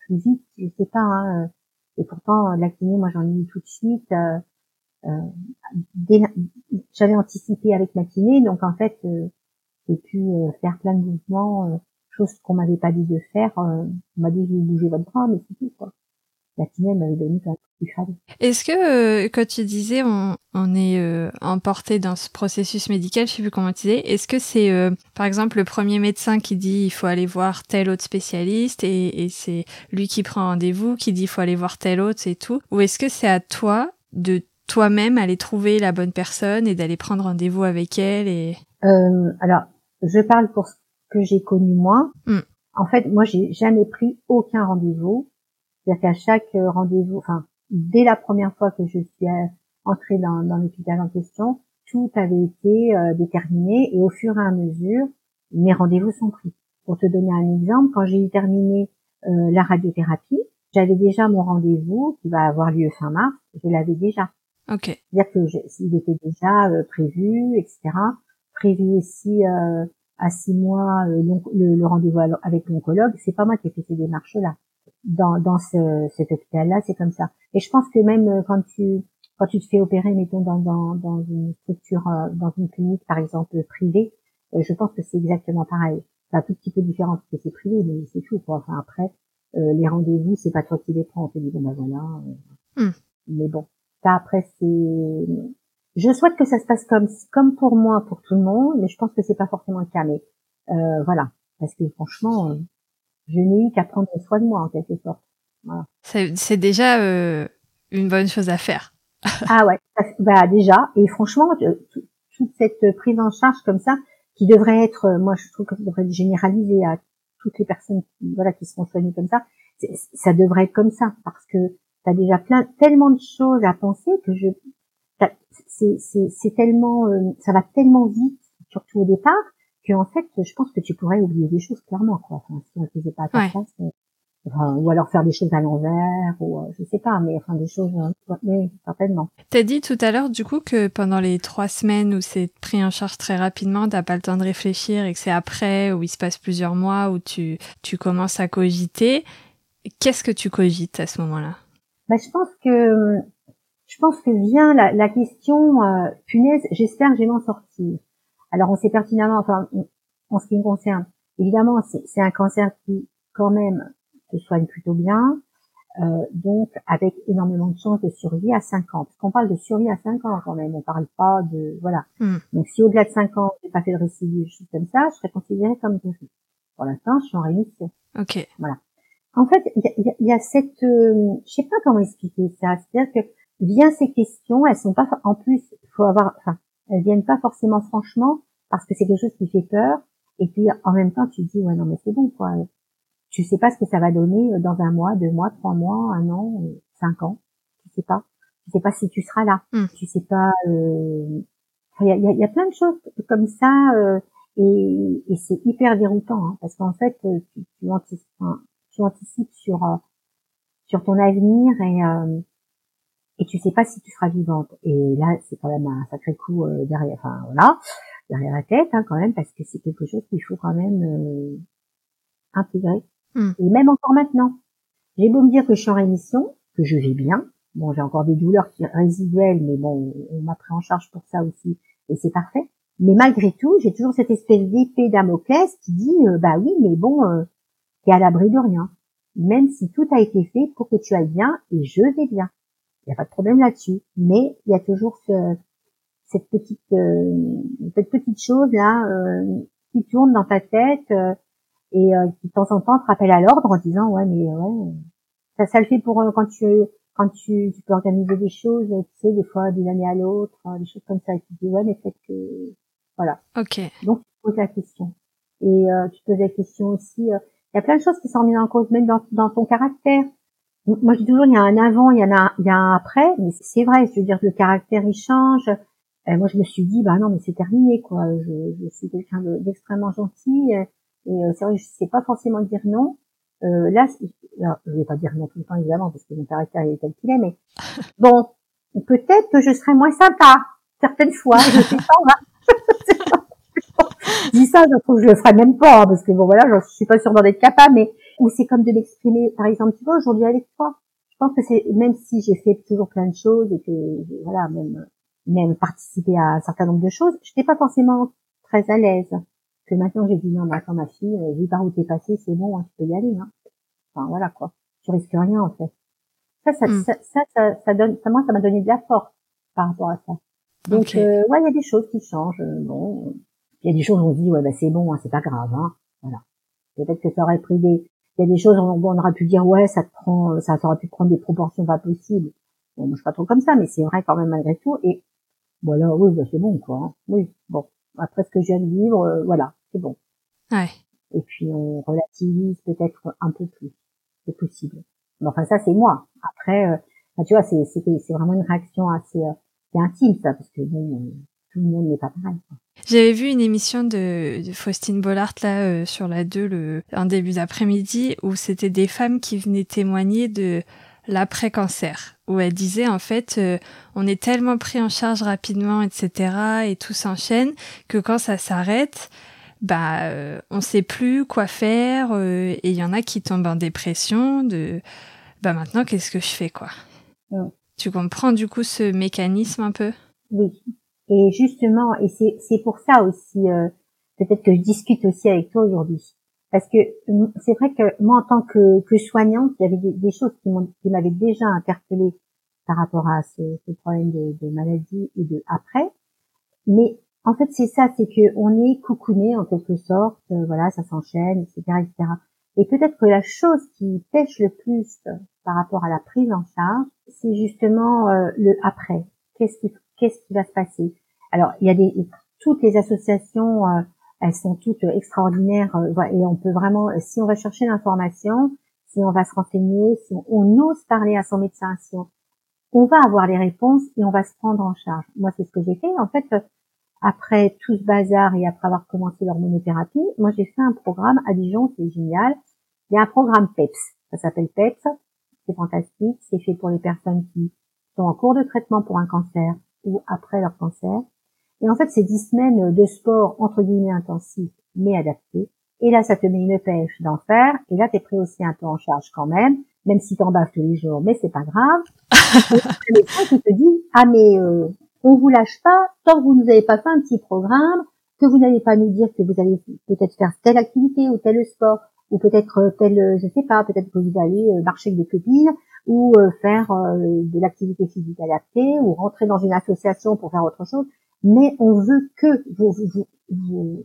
plus vite, je sais pas. Hein, euh, et pourtant la kiné, moi j'en ai eu tout de suite. Euh, j'avais anticipé avec ma kiné, donc en fait euh, j'ai pu euh, faire plein de mouvements, euh, choses qu'on m'avait pas dit de faire. euh, on m'a dit je vais bouger votre bras, mais c'est tout quoi. la kiné m'avait donné ce qu'il fallait. Est-ce que, euh, quand tu disais on, on est euh, emporté dans ce processus médical, je sais plus comment tu disais, est-ce que c'est euh, par exemple le premier médecin qui dit il faut aller voir tel autre spécialiste et, et c'est lui qui prend rendez-vous, qui dit il faut aller voir tel autre et tout? Ou est-ce que c'est à toi de toi-même aller trouver la bonne personne et d'aller prendre rendez-vous avec elle et Euh, alors, je parle pour ce que j'ai connu moi. Mm. En fait, moi, j'ai jamais pris aucun rendez-vous. C'est-à-dire qu'à chaque euh, rendez-vous, enfin, dès la première fois que je suis euh, entrée dans, dans l'hôpital en question, tout avait été euh, déterminé et au fur et à mesure, mes rendez-vous sont pris. Pour te donner un exemple, quand j'ai terminé euh, la radiothérapie, j'avais déjà mon rendez-vous qui va avoir lieu fin mars. Je l'avais déjà. Ok. C'est-à-dire que je- il était déjà euh, prévu, etc. Prévu aussi euh, à six mois euh, le, le rendez-vous avec l'oncologue. C'est pas moi qui ai fait ces démarches-là. Dans, dans ce, cet hôpital-là, c'est comme ça. Et je pense que même euh, quand tu quand tu te fais opérer, mettons dans dans, dans une structure, euh, dans une clinique par exemple privée, euh, je pense que c'est exactement pareil. C'est un tout petit peu différent parce que c'est privé, mais c'est tout. Quoi. Enfin après, euh, les rendez-vous, c'est pas toi qui les prends. On te dit bon ben voilà. euh, Hmm. Mais bon, ça après c'est je souhaite que ça se passe comme comme pour moi pour tout le monde mais je pense que c'est pas forcément le cas. Mais euh, voilà. Parce que franchement euh, je n'ai eu qu'à prendre soin de moi en quelque sorte. C'est c'est déjà euh, une bonne chose à faire. ah ouais. Bah déjà. Et franchement tout- toute cette prise en charge comme ça qui devrait être moi je trouve que ça devrait être généralisé à toutes les personnes qui voilà qui se font soigner comme ça c'est- ça devrait être comme ça. Parce que tu as déjà plein tellement de choses à penser que je t'as- c'est tellement euh, ça va tellement vite surtout au départ que en fait je pense que tu pourrais oublier des choses clairement quoi enfin si on le faisait pas à ta Ouais. place enfin, ou alors faire des choses à l'envers ou euh, je sais pas mais enfin des choses euh, mais certainement T'as dit tout à l'heure du coup que pendant les trois semaines où c'est pris en charge très rapidement, t'as pas le temps de réfléchir et que c'est après où il se passe plusieurs mois où tu tu commences à cogiter. Qu'est-ce que tu cogites à ce moment-là? Bah, je pense que je pense que vient la, la question euh, punaise. J'espère que je vais m'en sortir. Alors on sait pertinemment, enfin en ce qui me concerne, évidemment c'est un cancer qui quand même se soigne plutôt bien, euh, donc avec énormément de chances de survie à 5 ans. Parce qu'on parle de survie à 5 ans quand même, on parle pas de voilà. Hmm. Donc si au-delà de 5 ans j'ai pas fait de récidive, chose comme ça, je serais considérée comme guérie. Pour l'instant, je suis en rémission. Ok. En fait, il y a, y a- y a cette, euh, je sais pas comment expliquer ça. C'est-à-dire que vient ces questions, elles sont pas, en plus, faut avoir, enfin, elles viennent pas forcément franchement parce que c'est quelque chose qui fait peur. Et puis en même temps, tu te dis ouais non mais c'est bon quoi. Tu sais pas ce que ça va donner dans un mois, deux mois, trois mois, un an, euh, cinq ans. Tu sais pas. Tu sais pas si tu seras là. Hmm. Tu sais pas. euh, Il y, a, y a- il y a plein de choses comme ça euh, et, et c'est hyper déroutant hein, parce qu'en fait, euh, tu, tu anticipes, tu anticipes sur euh, sur ton avenir et euh, et tu sais pas si tu seras vivante. Et là, c'est quand même un sacré coup euh, derrière, enfin voilà, derrière la tête hein, quand même parce que c'est quelque chose qu'il faut quand même euh, intégrer. Hmm. Et même encore maintenant, j'ai beau me dire que je suis en rémission, que je vais bien. Bon, j'ai encore des douleurs qui résiduelles, mais bon, on m'a pris en charge pour ça aussi, et c'est parfait. Mais malgré tout, j'ai toujours cette espèce d'épée Damoclès qui dit, euh, bah oui, mais bon, euh, t'es à l'abri de rien. Même si tout a été fait pour que tu ailles bien, et je vais bien. Il n'y a pas de problème là-dessus. Mais il y a toujours ce, cette petite, euh, cette petite chose là euh, qui tourne dans ta tête euh, et euh, qui de temps en temps te rappelle à l'ordre en disant ouais mais ouais ça ça le fait pour quand tu quand tu, tu peux organiser des choses tu sais des fois d'une année à l'autre euh, des choses comme ça et tu te dis ouais mais peut-être que voilà Ok. donc tu poses la question et euh, tu poses la question aussi euh, il y a plein de choses qui sont mises en cause même dans, dans ton caractère moi je dis toujours il y a un avant il y en a il y a un après mais c'est vrai je veux dire le caractère il change. Et moi je me suis dit bah non mais c'est terminé quoi. Je, je suis quelqu'un de- d'extrêmement gentil et, et, euh, c'est vrai je sais pas forcément dire non. Euh, là je vais pas dire non tout le temps évidemment parce que mon caractère est tel qu'il est mais bon peut-être que je serai moins sympa certaines fois. Je sais pas je dis ça je trouve que je le ferai même pas hein, parce que bon voilà je suis pas sûre d'en être capable mais ou c'est comme de m'exprimer par exemple tu vois aujourd'hui avec toi je pense que c'est même si j'ai fait toujours plein de choses et que voilà même même participer à un certain nombre de choses j'étais pas forcément très à l'aise que maintenant j'ai dit non mais attends ma fille euh, vu par où t'es passée c'est bon hein, tu peux y aller hein. enfin voilà quoi tu risques rien en fait Ça, ça, Mm. ça, ça, ça, ça donne, ça, moi, ça m'a donné de la force par rapport à ça. Donc, Ok. euh, ouais, il y a des choses qui changent. euh, Bon, il y a des choses où on dit, ouais, bah c'est bon, hein, c'est pas grave, hein. Voilà. Peut-être que ça aurait pris des, il y a des choses où on, aurait pu dire, ouais, ça te prend, euh, ça, aurait pu prendre des proportions pas possibles. Bon, moi, je suis pas trop comme ça, mais c'est vrai quand même malgré tout. Et voilà, oui, bah c'est bon, quoi. hein. Oui, bon. Après ce que je viens de vivre, euh, voilà, c'est bon. Ouais. Et puis on relativise peut-être un peu plus, c'est possible. Mais enfin, ça c'est moi. Après, euh, tu vois, c'est c'est vraiment une réaction assez euh, intime ça, parce que bon, euh, tout le monde n'est pas pareil. quoi. J'avais vu une émission de, de Faustine Bollard là euh, sur la 2 le un début d'après-midi où c'était des femmes qui venaient témoigner de l'après-cancer où elle disait en fait euh, on est tellement pris en charge rapidement etc et tout s'enchaîne que quand ça s'arrête bah euh, on sait plus quoi faire euh, et il y en a qui tombent en dépression de bah maintenant qu'est-ce que je fais quoi? Tu comprends du coup ce mécanisme un peu? Oui. Et justement, et c'est pour ça aussi, euh, peut-être que je discute aussi avec toi aujourd'hui, parce que c'est vrai que moi en tant que, que soignante, il y avait des, des choses qui m'avaient déjà interpellée par rapport à ce, ce problème de, de maladie et de après. Mais en fait, c'est ça, c'est que on est coucouné en quelque sorte, euh, voilà, ça s'enchaîne, etc., etc. Et peut-être que la chose qui pêche le plus euh, par rapport à la prise en charge, c'est justement euh, le après. Qu'est-ce qui, qu'est-ce qui va se passer? Alors, il y a des toutes les associations, euh, elles sont toutes extraordinaires euh, et on peut vraiment, euh, si on va chercher l'information, si on va se renseigner, si on, ose parler à son médecin, on, on va avoir les réponses et on va se prendre en charge. Moi, c'est ce que j'ai fait. En fait, après tout ce bazar et après avoir commencé l'hormonothérapie, moi j'ai fait un programme à Dijon, c'est génial. Il y a un programme PEPS, ça s'appelle PEPS, c'est fantastique, c'est fait pour les personnes qui sont en cours de traitement pour un cancer ou après leur cancer. Et en fait, c'est dix semaines de sport entre guillemets intensif, mais adapté. Et là, ça te met une pêche d'en faire. Et là, t'es pris aussi un peu en charge quand même, même si t'en baves tous les jours, mais c'est pas grave. Et le médecin qui te dit, ah mais euh, on vous lâche pas tant que vous nous avez pas fait un petit programme, que vous n'allez pas nous dire que vous allez peut-être faire telle activité ou tel sport, ou peut-être euh, tel, euh, je sais pas, peut-être que vous allez euh, marcher avec des copines, ou euh, faire euh, de l'activité physique adaptée, ou rentrer dans une association pour faire autre chose. Mais on veut que vous, vous, vous- vous-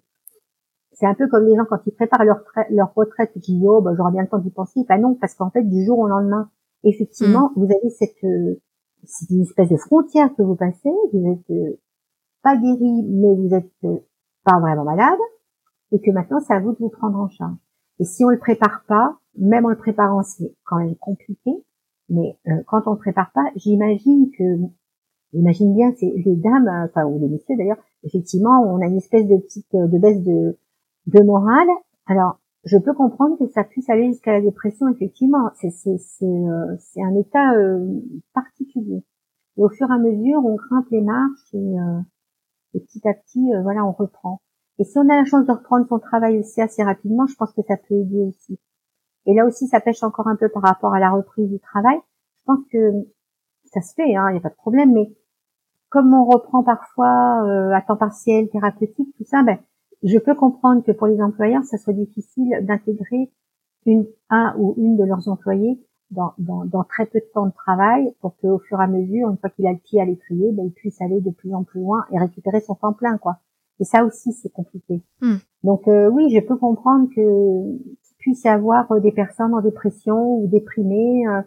c'est un peu comme les gens quand ils préparent leur, leur retraite, ils disent oh bah, j'aurai bien le temps d'y penser. Bah non, parce qu'en fait du jour au lendemain, effectivement, vous avez cette euh, c'est une espèce de frontière que vous passez. Vous êtes euh, pas guéri, mais vous êtes euh, pas vraiment malade, et que maintenant c'est à vous de vous prendre en charge. Et si on le prépare pas, même en le préparant, c'est quand même compliqué. Mais euh, quand on le prépare pas, j'imagine que, j'imagine bien, c'est les dames, euh, enfin ou les messieurs d'ailleurs, effectivement, on a une espèce de petite euh, de baisse de de morale. Alors, je peux comprendre que ça puisse aller jusqu'à la dépression, effectivement. C'est euh, c'est un état euh, particulier. Et au fur et à mesure, on grimpe les marches et, euh, et petit à petit, euh, voilà, on reprend. Et si on a la chance de reprendre son travail aussi assez rapidement, je pense que ça peut aider aussi. Et là aussi, ça pêche encore un peu par rapport à la reprise du travail. Je pense que ça se fait, hein, il n'y a pas de problème, mais comme on reprend parfois euh, à temps partiel, thérapeutique, tout ça, ben, je peux comprendre que pour les employeurs, ça soit difficile d'intégrer une, un ou une de leurs employés dans, dans, dans très peu de temps de travail pour qu'au fur et à mesure, une fois qu'il a le pied à l'étrier, ben, il puisse aller de plus en plus loin et récupérer son temps plein, quoi. Et ça aussi, c'est compliqué. Hmm. Donc euh, oui, je peux comprendre que puisse y avoir euh, des personnes en dépression ou déprimées. euh,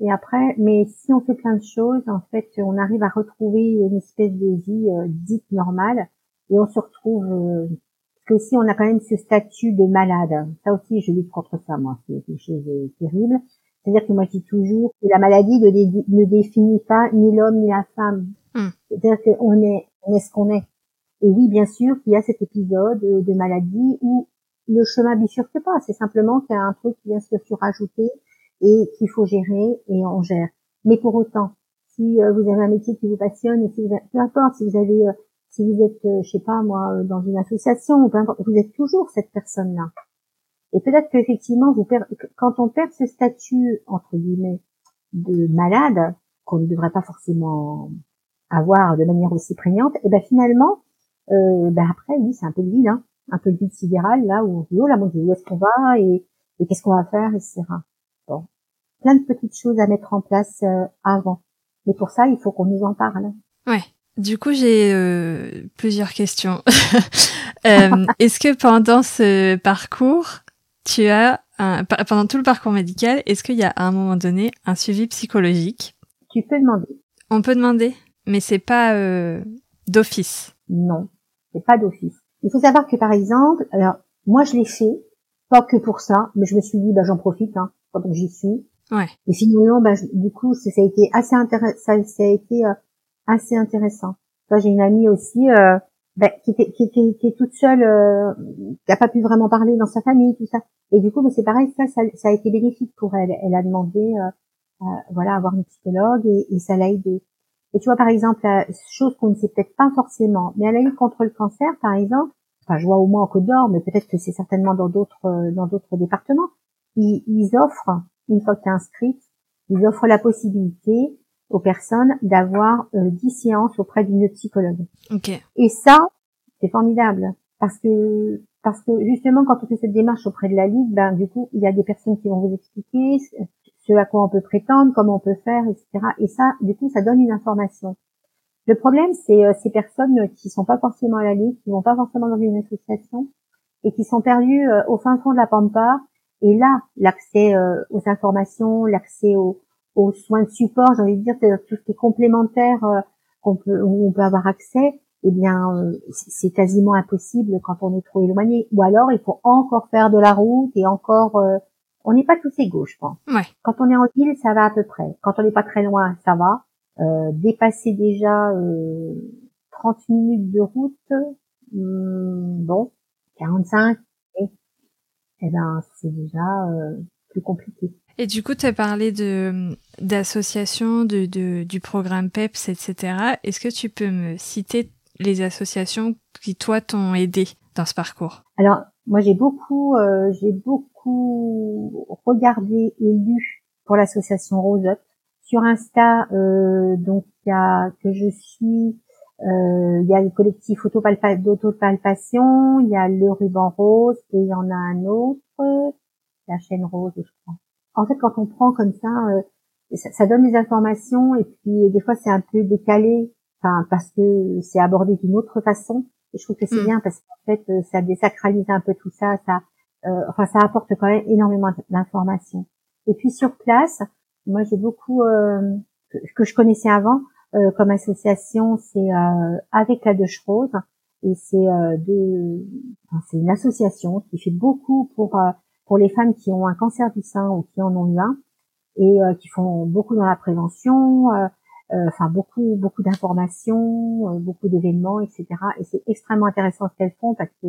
et après, mais si on fait plein de choses, en fait, on arrive à retrouver une espèce de vie euh, dite normale et on se retrouve. Euh, parce que si on a quand même ce statut de malade, ça aussi, je lutte contre ça, moi, c'est quelque chose de terrible. C'est-à-dire que moi, je dis toujours que la maladie ne, dé- ne définit pas ni l'homme ni la femme. Hmm. C'est-à-dire qu'on est, on est ce qu'on est. Et oui, bien sûr, qu'il y a cet épisode de maladie où le chemin bifurque pas. C'est simplement qu'il y a un truc qui vient se surajouter et qu'il faut gérer et on gère. Mais pour autant, si euh, vous avez un métier qui vous passionne et si vous peu importe si vous avez, euh, si vous êtes, euh, je sais pas moi, euh, dans une association vous êtes toujours cette personne-là. Et peut-être qu'effectivement, quand on perd ce statut entre guillemets de malade qu'on ne devrait pas forcément avoir de manière aussi prégnante, et ben finalement, euh, ben après oui, c'est un peu le vide, hein, un peu le vide sidéral là où on dit oh là mon Dieu, où est-ce qu'on va et, et qu'est-ce qu'on va faire, etc. Bon. plein de petites choses à mettre en place euh, avant. Mais pour ça, il faut qu'on nous en parle. Ouais. Du coup, j'ai euh, plusieurs questions. euh, est-ce que pendant ce parcours, tu as un, pendant tout le parcours médical, est-ce qu'il y a à un moment donné un suivi psychologique? Tu peux demander. On peut demander, mais c'est pas euh, d'office. Non, c'est pas d'office. Il faut savoir que par exemple, alors moi je l'ai fait, pas que pour ça, mais je me suis dit bah j'en profite hein, quand j'y suis. Ouais. Et finalement, bah, du coup, ça, ça, a été assez intéressant. Ça, ça, a été euh, assez intéressant. j'ai une amie aussi euh, bah, qui, était, qui, qui, qui, est toute seule, euh, qui n'a pas pu vraiment parler dans sa famille, tout ça. Et du coup, bah, c'est pareil, ça, ça, ça, a été bénéfique pour elle. Elle a demandé, euh, voilà, avoir une psychologue et, et ça l'a aidé. Et tu vois, par exemple, la chose qu'on ne sait peut-être pas forcément, mais elle a eu contre le cancer, par exemple. Enfin, je vois au moins en Côte d'Or, mais peut-être que c'est certainement dans d'autres dans d'autres départements. Ils, ils offrent une fois que tu es inscrite, ils offrent la possibilité aux personnes d'avoir euh, 10 séances auprès d'une psychologue. Okay. Et ça, c'est formidable parce que parce que justement quand on fait cette démarche auprès de la ligue, ben du coup il y a des personnes qui vont vous expliquer ce à quoi on peut prétendre, comment on peut faire, etc. Et ça, du coup, ça donne une information. Le problème, c'est euh, ces personnes qui sont pas forcément à la ligue, qui vont pas forcément dans une association et qui sont perdues euh, au fin fond de la pampa et là, l'accès euh, aux informations, l'accès aux, aux, soins de support, j'ai envie de dire, tout ce qui est complémentaire euh, qu'on peut, où on peut avoir accès, eh bien, euh, c'est quasiment impossible quand on est trop éloigné. Ou alors, il faut encore faire de la route et encore. On n'est pas tous égaux, je pense. Ouais. Quand on est en ville, ça va à peu près. Quand on n'est pas très loin, ça va. dépasser déjà 30 minutes de route, hmm, bon, 45, eh ben c'est déjà euh, plus compliqué. Et du coup, tu as parlé de d'associations, de, de, du programme PEPS, etc. Est-ce que tu peux me citer les associations qui toi t'ont aidé dans ce parcours? Alors moi j'ai beaucoup euh, j'ai beaucoup regardé et lu pour l'association Rosette sur Insta. Euh, donc il y a que je suis euh, il y a le collectif d'autopalpation, il y a le ruban rose et il y en a un autre, la chaîne rose, je crois. En fait, quand on prend comme ça, euh, ça, ça, donne des informations et puis des fois c'est un peu décalé, enfin parce que c'est abordé d'une autre façon. Et je trouve que c'est mm. bien parce qu'en fait euh, ça désacralise un peu tout ça, ça, euh, enfin ça apporte quand même énormément d'informations. Et puis sur place, moi j'ai beaucoup que, que je connaissais avant, euh, comme association, c'est euh, avec la Deuche Rose et c'est euh, de, enfin, c'est une association qui fait beaucoup pour pour les femmes qui ont un cancer du sein ou qui en ont eu un et qui font beaucoup dans la prévention, enfin beaucoup beaucoup d'informations, beaucoup d'événements, etc. Et c'est extrêmement intéressant ce qu'elles font parce que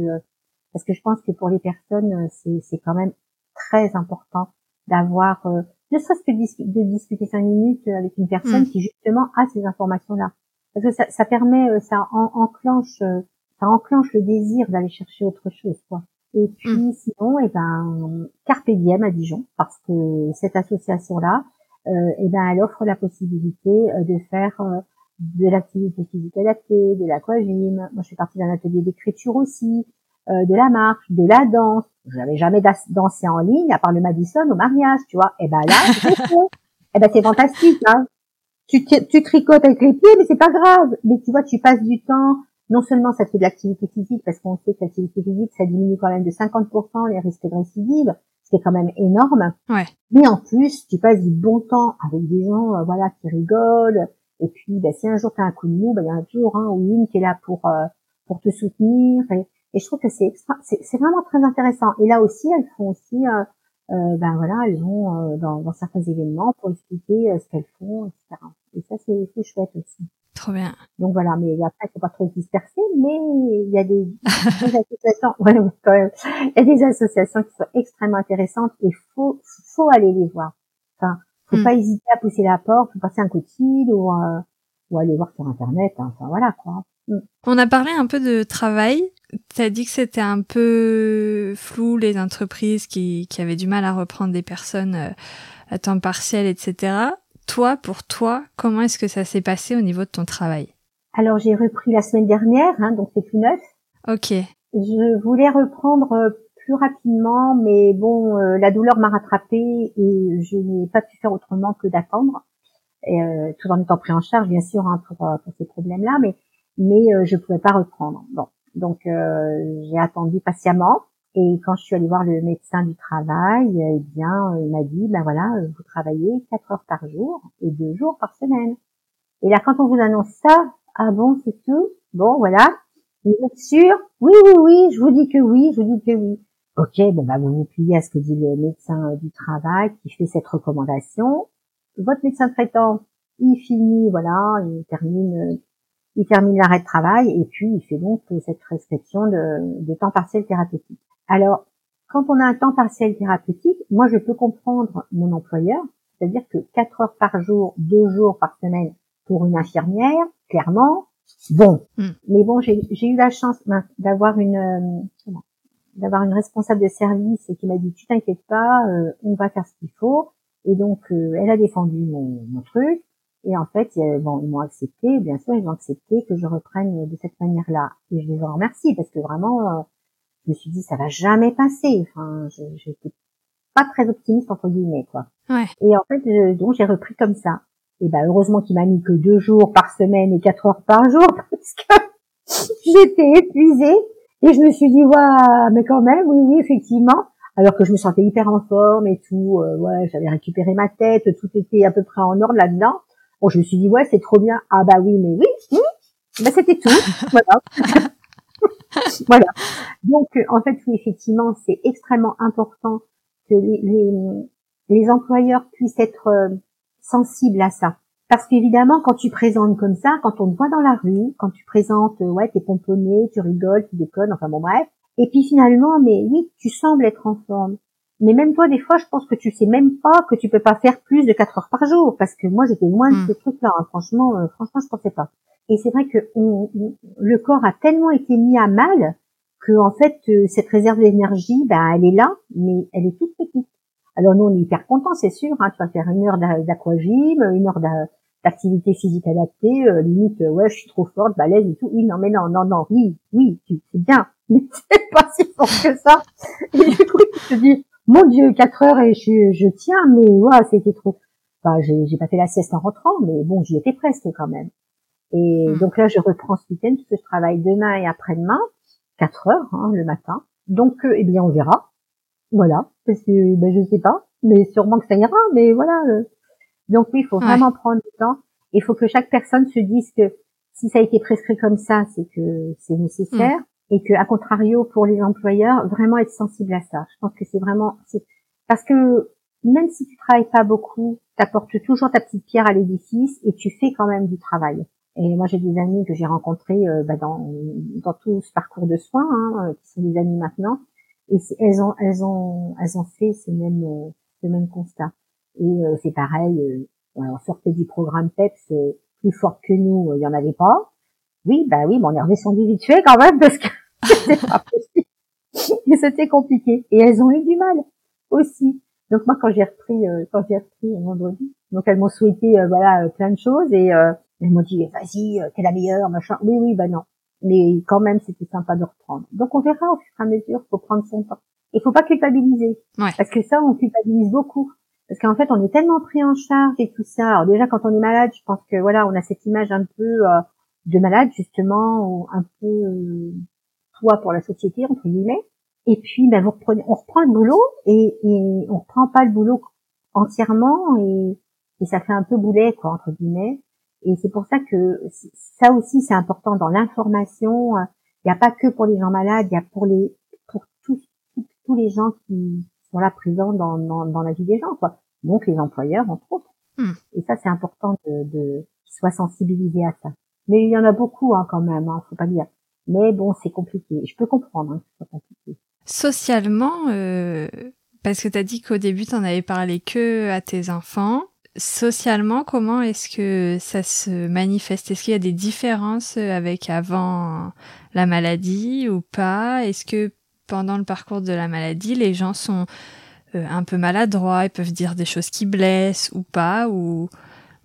parce que je pense que pour les personnes c'est c'est quand même très important d'avoir ne serait-ce que de discuter cinq minutes avec une personne mm. qui justement a ces informations-là. Parce que ça, ça permet, euh, ça enclenche, euh, ça enclenche le désir d'aller chercher autre chose, quoi. Et puis mm. sinon, eh ben, Carpe Diem à Dijon, parce que cette association-là, euh, eh ben, elle offre la possibilité euh, de faire de l'activité physique adaptée, de l'aquagym. Moi, je fais partie d'un atelier d'écriture aussi, euh, de la marche, de la danse. Je n'avais jamais dansé en ligne à part le Madison au mariage, tu vois. Et eh ben là, c'est eh ben c'est fantastique. Hein. Tu, tu tricotes avec les pieds, mais c'est pas grave. Mais tu vois, tu passes du temps. Non seulement ça fait de l'activité physique, parce qu'on sait que l'activité physique, ça diminue quand même de 50% les risques de récidive, ce qui est quand même énorme. Ouais. Mais en plus, tu passes du bon temps avec des gens, euh, voilà, qui rigolent. Et puis, ben, si un jour tu as un coup de mou, ben, il y a un ou une qui est là pour euh, pour te soutenir. Et, et je trouve que c'est c'est vraiment très intéressant. Et là aussi, elles font aussi, euh, euh, ben voilà, elles vont euh, dans, dans, certains événements pour expliquer euh, ce qu'elles font, etc. Et ça, c'est chouette aussi. Trop bien. Donc voilà, mais après, faut pas trop se disperser, mais il y a des, des associations, ouais, quand même, il y a des associations qui sont extrêmement intéressantes et faut, faut aller les voir. Enfin, faut mm. pas hésiter à pousser la porte, faut passer un coup de fil ou, euh, ou aller voir sur internet. Hein. Enfin voilà quoi. Mm. On a parlé un peu de travail. Tu as dit que c'était un peu flou les entreprises qui, qui avaient du mal à reprendre des personnes euh, à temps partiel, etc. Toi, pour toi, comment est-ce que ça s'est passé au niveau de ton travail? Alors j'ai repris la semaine dernière, hein, donc c'est tout neuf. Ok. Je voulais reprendre euh, plus rapidement, mais bon, euh, la douleur m'a rattrapée et je n'ai pas pu faire autrement que d'attendre, euh, tout en étant pris en charge, bien sûr, hein, pour, euh, pour ces problèmes-là, mais mais euh, je pouvais pas reprendre. Bon, donc j'ai attendu patiemment. Et quand je suis allée voir le médecin du travail, eh bien, il m'a dit, ben voilà, vous travaillez quatre heures par jour et deux jours par semaine. Et là, quand on vous annonce ça, ah bon, c'est tout? Bon, voilà. Vous êtes sûr? Oui, oui, oui, je vous dis que oui, je vous dis que oui. Ok, bon, bah, vous vous pliez à ce que dit le médecin du travail qui fait cette recommandation. Votre médecin traitant, il finit, voilà, il termine, il termine l'arrêt de travail et puis il fait donc cette prescription de, de temps partiel thérapeutique. Alors, quand on a un temps partiel thérapeutique, moi je peux comprendre mon employeur, c'est-à-dire que 4 heures par jour, 2 jours par semaine pour une infirmière, clairement, bon. Mm. Mais bon, j'ai eu la chance ben, d'avoir une euh, d'avoir une responsable de service qui m'a dit tu t'inquiètes pas, euh, on va faire ce qu'il faut. Et donc euh, elle a défendu mon, mon truc. Et en fait, bon, ils m'ont accepté, bien sûr, ils ont accepté que je reprenne de cette manière-là. Et je les en remercie parce que vraiment, je me suis dit ça va jamais passer. Enfin, j'étais pas très optimiste entre guillemets quoi. Ouais. Et en fait, donc j'ai repris comme ça. Et ben heureusement qu'il m'a mis que deux jours par semaine et quatre heures par jour parce que j'étais épuisée et je me suis dit ouais mais quand même oui oui effectivement alors que je me sentais hyper en forme et tout euh, ouais j'avais récupéré ma tête tout était à peu près en ordre là-dedans bon je me suis dit ouais c'est trop bien ah bah oui mais oui hum, bah c'était tout voilà voilà donc en fait oui effectivement c'est extrêmement important que les, les, les employeurs puissent être euh, sensible à ça. Parce qu'évidemment, quand tu présentes comme ça, quand on te voit dans la rue, quand tu présentes, euh, ouais, t'es pomponné, tu rigoles, tu déconnes, enfin bon bref. Et puis finalement, mais oui, tu sembles être en forme. Mais même toi, des fois, je pense que tu sais même pas que tu peux pas faire plus de 4 heures par jour. Parce que moi, j'étais loin de Mm. ce truc-là. hein. Franchement, euh, franchement, je pensais pas. Et c'est vrai que on- on- le corps a tellement été mis à mal que en fait, euh, cette réserve d'énergie, ben, elle est là, mais elle est toute petite. Alors nous, on est hyper contents, c'est sûr. Hein, tu vas faire une heure d'a- d'aquagym, une heure d'a- d'activité physique adaptée, euh, limite, euh, ouais, je suis trop forte, balèze et tout. Oui, non, mais non, non, non, oui, oui, c'est bien, mais c'est pas si fort que ça. Et du coup, tu te dis, mon Dieu, quatre heures et je, je tiens, mais ouais, c'était trop. Enfin, j'ai j'ai pas fait la sieste en rentrant, mais bon, j'y étais presque quand même. Et Mm. donc là, je reprends ce week-end parce que je travaille demain et après-demain, quatre heures hein, le matin. Donc, euh, eh bien, on verra. Voilà, parce que ben, je sais pas, mais sûrement que ça ira, mais voilà. euh. Donc oui, il faut Ouais. vraiment prendre du temps. Il faut que chaque personne se dise que si ça a été prescrit comme ça, c'est que c'est nécessaire, et que à contrario pour les employeurs, vraiment être sensible à ça. Je pense que c'est vraiment c'est parce que même si tu travailles pas beaucoup, t'apportes toujours ta petite pierre à l'édifice et tu fais quand même du travail. Et moi, j'ai des amis que j'ai rencontrés euh, bah, dans, dans tout ce parcours de soins, hein, euh, qui sont des amis maintenant, et elles ont, elles ont, elles ont fait ce même, euh, ce même constat. Et euh, c'est pareil, on sortait du programme PEPS plus fort que nous, il y en avait pas. Oui, bah oui, mais on est redescendu vite fait quand même parce que. Et c'était compliqué. Et elles ont eu du mal aussi. Donc moi, quand j'ai repris, euh, quand j'ai repris vendredi, donc elles m'ont souhaité euh, voilà euh, plein de choses et euh, elles m'ont dit vas-y, euh, t'es la meilleure, machin. Oui, oui, bah non. Mais quand même, c'était sympa de reprendre. Donc on verra au fur et à mesure. Faut prendre son temps. Il faut pas culpabiliser. Ouais. Parce que ça, on culpabilise beaucoup. Parce qu'en fait, on est tellement pris en charge et tout ça. Alors déjà, quand on est malade, je pense que voilà, on a cette image un peu euh, de malade justement, ou un peu pour la société entre guillemets. Et puis, ben, vous reprenez, on reprend le boulot et, et on reprend pas le boulot entièrement et, et ça fait un peu boulet quoi entre guillemets. Et c'est pour ça que ça aussi c'est important dans l'information. Il n'y a pas que pour les gens malades, il y a pour les pour tous tous- les gens qui sont là présents dans, dans, dans la vie des gens quoi. Donc les employeurs entre autres. Hmm. Et ça c'est important de, de qu'ils soient sensibilisés à ça. Mais il y en a beaucoup hein, quand même, hein, faut pas dire. Mais bon c'est compliqué. Je peux comprendre hein, que ce compliqué. Socialement, euh, parce que tu as dit qu'au début, tu avais parlé que à tes enfants. Socialement, comment est-ce que ça se manifeste? Est-ce qu'il y a des différences avec avant la maladie ou pas? Est-ce que pendant le parcours de la maladie, les gens sont euh, un peu maladroits, ils peuvent dire des choses qui blessent ou pas? Ou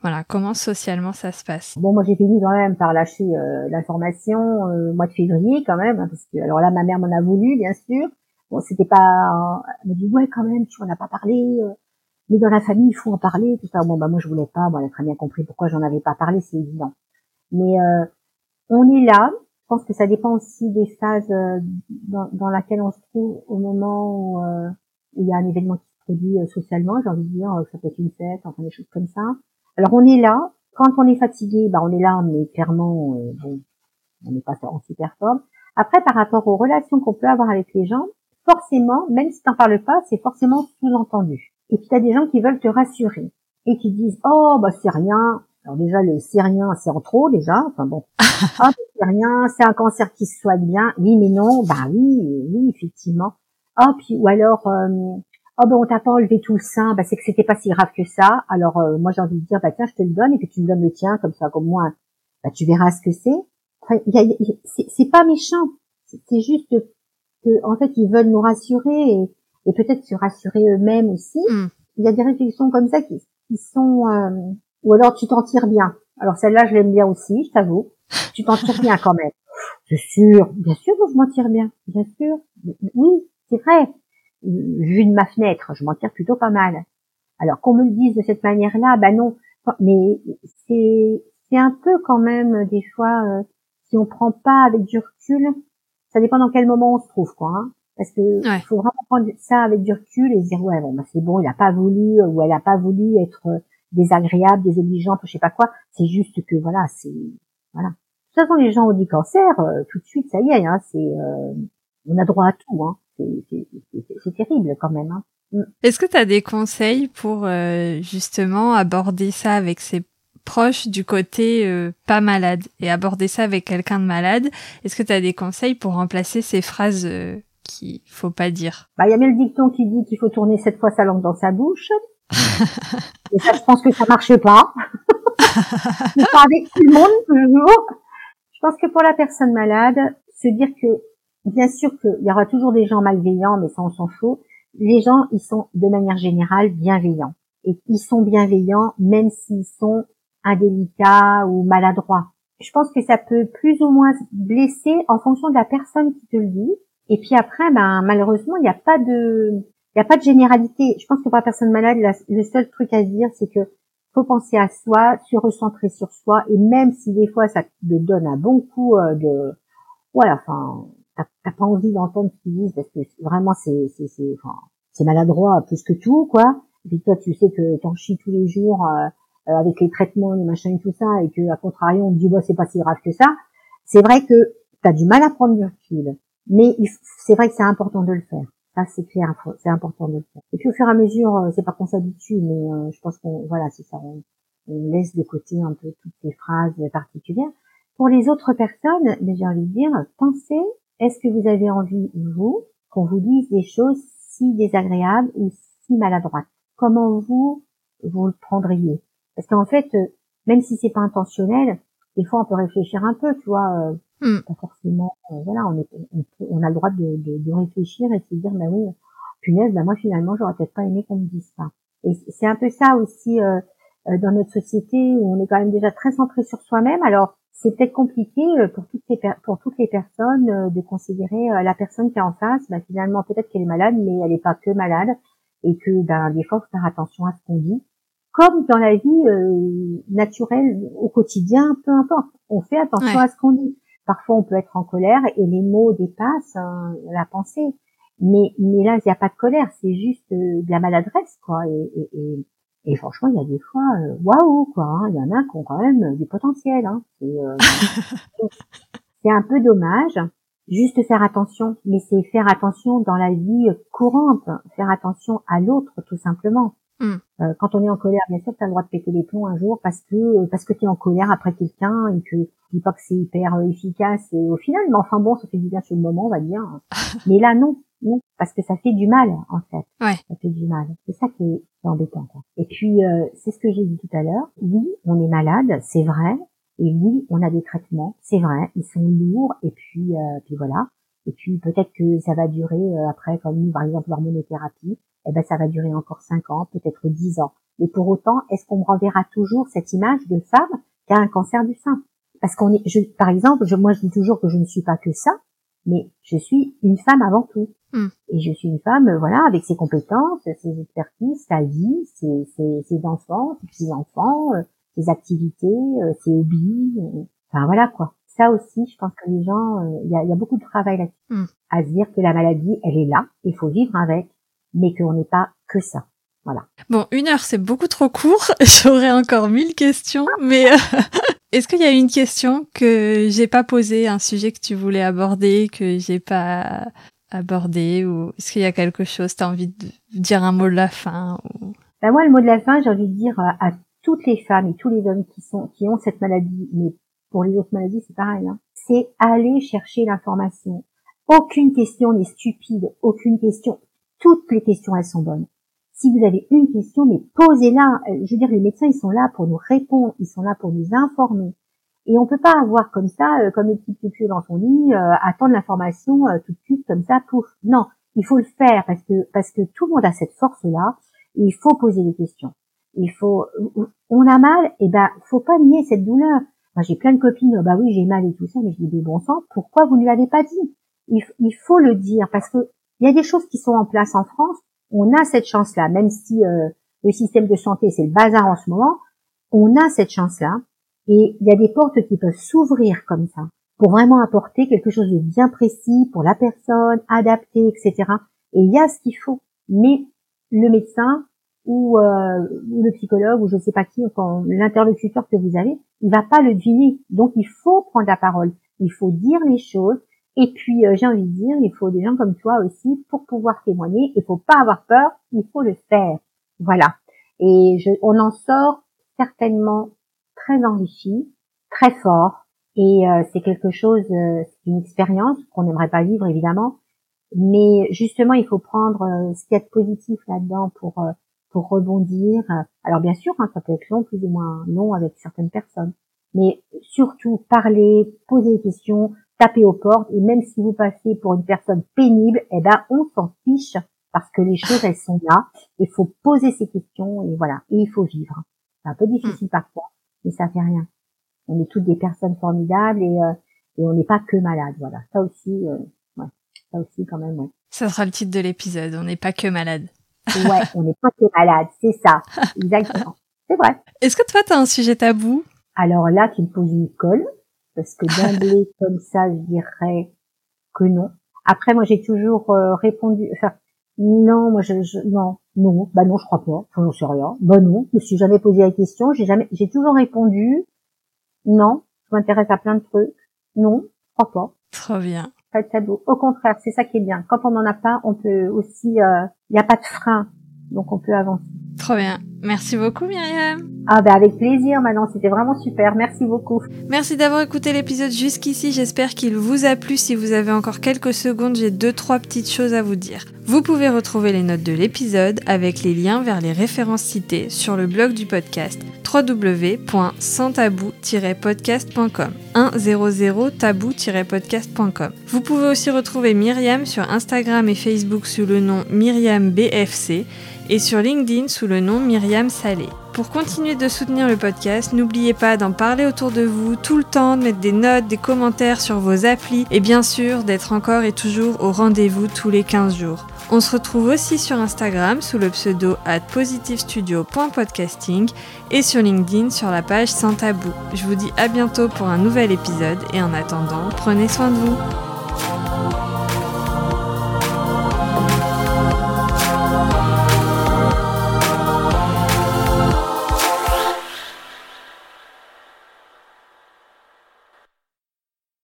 voilà, comment socialement ça se passe? Bon, moi j'ai fini quand même par lâcher euh, l'information euh, mois de février quand même, hein, parce que alors là ma mère m'en a voulu bien sûr, bon, c'était pas. Elle me dit ouais, quand même, tu en as pas parlé. euh, mais dans la famille, il faut en parler, tout ça. Bon, bah moi, je voulais pas. Bon, elle a très bien compris pourquoi j'en avais pas parlé, c'est évident. Mais euh, on est là. Je pense que ça dépend aussi des phases euh, dans, dans laquelle on se trouve au moment où, euh, il y a un événement qui se produit socialement. J'ai envie de dire, euh, ça peut être une fête, enfin des choses comme ça. Alors on est là. Quand on est fatigué, bah on est là, mais clairement, euh, bon, on n'est pas en super forme. Après, par rapport aux relations qu'on peut avoir avec les gens, forcément, même si t'en parles pas, c'est forcément sous-entendu. Et puis t'as des gens qui veulent te rassurer et qui disent oh bah c'est rien. Alors déjà le c'est rien, c'est en trop déjà. Enfin bon, ah c'est rien, c'est un cancer qui se soigne bien. Oui mais non, bah oui, oui effectivement. Ah puis ou alors euh, oh ben on t'a pas enlevé tout le sein, bah c'est que c'était pas si grave que ça. Alors euh, moi j'ai envie de dire bah tiens je te le donne et puis tu me donnes le tien comme ça comme moi bah tu verras ce que c'est. Enfin, y a- y a- c'est c'est pas méchant, c'est juste que en fait ils veulent nous rassurer et, et peut-être se rassurer eux-mêmes aussi. Mm. Il y a des réflexions comme ça qui, qui sont euh, ou alors tu t'en tires bien. Alors celle-là je l'aime bien aussi, je t'avoue. Tu t'en tires bien quand même. C'est sûr, bien sûr que je m'en tire bien, bien sûr. Oui, c'est vrai. Vu de ma fenêtre, je m'en tire plutôt pas mal. Alors qu'on me le dise de cette manière-là, ben non. Mais c'est c'est un peu quand même euh, des fois euh, si on prend pas avec du recul, ça dépend dans quel moment on se trouve quoi. Hein, parce que Ouais. faut vraiment prendre ça avec du recul et se dire ouais bon bah c'est bon, il a pas voulu euh, ou elle a pas voulu être désagréable, désobligeante je sais pas quoi. C'est juste que voilà c'est voilà. De toute façon les gens ont dit cancer, euh, tout de suite ça y est, hein, c'est euh, on a droit à tout. Hein. C'est- terrible quand même. Hein. Est-ce que tu as des conseils pour euh, justement aborder ça avec ses proches du côté euh, pas malade et aborder ça avec quelqu'un de malade? Est-ce que tu as des conseils pour remplacer ces phrases euh, qu'il faut pas dire? Bah, il y a bien le dicton qui dit qu'il faut tourner sept fois sa langue dans sa bouche. Et ça, je pense que ça marche pas. Pas avec tout le monde, toujours. Je pense que pour la personne malade, se dire que, bien sûr qu'il y aura toujours des gens malveillants, mais ça, on s'en fout. Les gens, ils sont, de manière générale, bienveillants. Et ils sont bienveillants, même s'ils sont indélicats ou maladroits. Je pense que ça peut plus ou moins blesser en fonction de la personne qui te le dit. Et puis après, ben, malheureusement, il n'y a pas de, il a pas de généralité. Je pense que pour la personne malade, la- le seul truc à dire, c'est que faut penser à soi, se recentrer sur soi, et même si des fois ça te donne un bon coup euh, de, ouais, enfin, t'as pas envie d'entendre ce qu'ils disent parce que vraiment c'est, c'est, c'est, enfin, c'est maladroit plus que tout, quoi. Et puis toi, tu sais que t'en chies tous les jours euh, euh, avec les traitements, les machins et tout ça, et que à contrario on te dit bah c'est pas si grave que ça. C'est vrai que t'as du mal à prendre du recul, mais c'est vrai que c'est important de le faire. Ça, c'est clair, c'est important de le faire. Et puis au fur et à mesure, euh, c'est pas qu'on s'habitue, mais euh, je pense qu'on, voilà, c'est ça, on, on laisse de côté un peu toutes ces phrases particulières. Pour les autres personnes, mais j'ai envie de dire, pensez, est-ce que vous avez envie, vous, qu'on vous dise des choses si désagréables ou si maladroites? Comment vous, vous le prendriez? Parce qu'en fait, euh, même si c'est pas intentionnel, des fois on peut réfléchir un peu, tu vois, euh, Hmm. pas forcément, euh, voilà, on, est, on, peut- on a le droit de, de, de réfléchir et de se dire, bah oui, punaise, bah moi finalement j'aurais peut-être pas aimé qu'on me dise ça. Et c'est un peu ça aussi euh, dans notre société où on est quand même déjà très centré sur soi-même. Alors c'est peut-être compliqué euh, pour toutes les pour toutes les personnes euh, de considérer euh, la personne qui est en face, bah, finalement peut-être qu'elle est malade, mais elle n'est pas que malade et que ben, des fois faut faire attention à ce qu'on dit. Comme dans la vie euh, naturelle au quotidien, peu importe, on fait attention Ouais. à ce qu'on dit. Parfois on peut être en colère et les mots dépassent hein, la pensée. Mais, mais là, il n'y a pas de colère, c'est juste euh, de la maladresse, quoi. Et, et, et, et franchement, il y a des fois, euh, waouh, quoi. hein. Il y en a qui ont quand même euh, du potentiel. Hein. C'est, euh, c'est un peu dommage. Juste faire attention, mais c'est faire attention dans la vie courante, faire attention à l'autre, tout simplement. Mm. Euh, quand on est en colère, bien sûr, tu as le droit de péter les plombs un jour parce que parce que tu es en colère après quelqu'un et que je dis pas que c'est hyper euh, efficace euh, au final, mais enfin bon, ça fait du bien sur le moment, on va dire. mais là, non, non, parce que ça fait du mal, en fait. Ouais. Ça fait du mal. C'est ça qui est, qui est embêtant. Quoi. Et puis, euh, c'est ce que j'ai dit tout à l'heure. Oui, on est malade, c'est vrai. Et oui, on a des traitements, c'est vrai. Ils sont lourds. Et puis, euh, puis voilà. Et puis peut-être que ça va durer euh, après, comme nous, par exemple l'hormonothérapie, eh ben ça va durer encore 5 ans, peut-être 10 ans. Et pour autant, est-ce qu'on me renverra toujours cette image de femme qui a un cancer du sein? Parce qu'on est, je, par exemple, je, moi je dis toujours que je ne suis pas que ça, mais je suis une femme avant tout. Hmm. Et je suis une femme, euh, voilà, avec ses compétences, ses expertises, sa vie, ses, ses, ses enfants, ses petits-enfants, euh, ses activités, euh, ses hobbies. euh, Enfin voilà quoi. Ça aussi, je pense que les gens, il y, a, y a beaucoup de travail là-dessus. Hmm. À se dire que la maladie, elle est là, il faut vivre avec, mais qu'on n'est pas que ça. Bon, une heure, c'est beaucoup trop court. J'aurais encore mille questions, mais euh, est-ce qu'il y a une question que j'ai pas posée, un sujet que tu voulais aborder, que j'ai pas abordé, ou est-ce qu'il y a quelque chose, t'as envie de dire un mot de la fin ou... Ben moi, le mot de la fin, j'ai envie de dire euh, à toutes les femmes et tous les hommes qui sont qui ont cette maladie, mais pour les autres maladies, c'est pareil, hein, c'est aller chercher l'information. Aucune question n'est stupide, aucune question. Toutes les questions, elles sont bonnes. Si vous avez une question, mais posez-la. Euh, Je veux dire, les médecins, ils sont là pour nous répondre, ils sont là pour nous informer. Et on peut pas avoir comme ça, euh, comme le petit piou dans son lit, euh, attendre l'information euh, tout de suite comme ça, pouf. Non, il faut le faire parce que parce que tout le monde a cette force-là. Il faut poser des questions. Il faut, on a mal, et ben, faut pas nier cette douleur. Moi, j'ai plein de copines, bah oui, j'ai mal et tout ça, mais je dis, mais bon sang, pourquoi vous ne l'avez pas dit? Il faut le dire parce que il y a des choses qui sont en place en France. On a cette chance-là, même si euh, le système de santé c'est le bazar en ce moment. On a cette chance-là, et il y a des portes qui peuvent s'ouvrir comme ça pour vraiment apporter quelque chose de bien précis pour la personne, adapté, etc. Et il y a ce qu'il faut. Mais le médecin ou, euh, le psychologue ou je sais pas qui, l'interlocuteur que vous avez, il va pas le deviner. Donc il faut prendre la parole, il faut dire les choses. Et puis euh, j'ai envie de dire, il faut des gens comme toi aussi pour pouvoir témoigner. Il faut pas avoir peur, il faut le faire. Voilà. Et je, on en sort certainement très enrichi, très fort. Et euh, c'est quelque chose, euh, c'est une expérience qu'on n'aimerait pas vivre évidemment. Mais justement, il faut prendre euh, ce qu'il y a de positif là-dedans pour euh, pour rebondir. Alors bien sûr, hein, ça peut être long, plus ou moins long avec certaines personnes. Mais surtout, parler, poser des questions, taper aux portes. Et même si vous passez pour une personne pénible, eh ben, on s'en fiche parce que les choses, elles sont là. Il faut poser ces questions et voilà. Et il faut vivre. C'est un peu difficile parfois, mais ça fait rien. On est toutes des personnes formidables et, euh, et on n'est pas que malades. Voilà. Ça aussi, euh, ouais. Ça aussi quand même, ouais. Ça sera le titre de l'épisode, on n'est pas que malade. Ouais, on n'est pas que malade, c'est ça. Exactement. C'est vrai. Est-ce que toi, t'as un sujet tabou? Alors là, tu me poses une colle, parce que d'emblée, comme ça, je dirais que non. Après, moi, j'ai toujours euh, répondu, enfin, non, moi, je, je, non, non, bah non, je crois pas, enfin, j'en sais rien. Bah non, je me suis jamais posé la question, j'ai jamais, j'ai toujours répondu, non, je m'intéresse à plein de trucs, non, je crois pas. Trop bien. Pas de tabou. Au contraire, c'est ça qui est bien. Quand on n'en a pas, on peut aussi, il euh, n'y a pas de frein, donc on peut avancer. Trop bien. Merci beaucoup Myriam. Ah bah avec plaisir Manon, c'était vraiment super, merci beaucoup. Merci d'avoir écouté l'épisode jusqu'ici, j'espère qu'il vous a plu. Si vous avez encore quelques secondes, j'ai deux trois petites choses à vous dire. Vous pouvez retrouver les notes de l'épisode avec les liens vers les références citées sur le blog du podcast www.santabou-podcast.com 100 tabou-podcast.com. Vous pouvez aussi retrouver Myriam sur Instagram et Facebook sous le nom Myriam BFC et sur LinkedIn sous le nom Myriam Salé. Pour continuer de soutenir le podcast, n'oubliez pas d'en parler autour de vous tout le temps, de mettre des notes, des commentaires sur vos applis et bien sûr d'être encore et toujours au rendez-vous tous les 15 jours. On se retrouve aussi sur Instagram sous le pseudo at positivestudio.podcasting et sur LinkedIn sur la page Sans Tabou. Je vous dis à bientôt pour un nouvel épisode et en attendant, prenez soin de vous.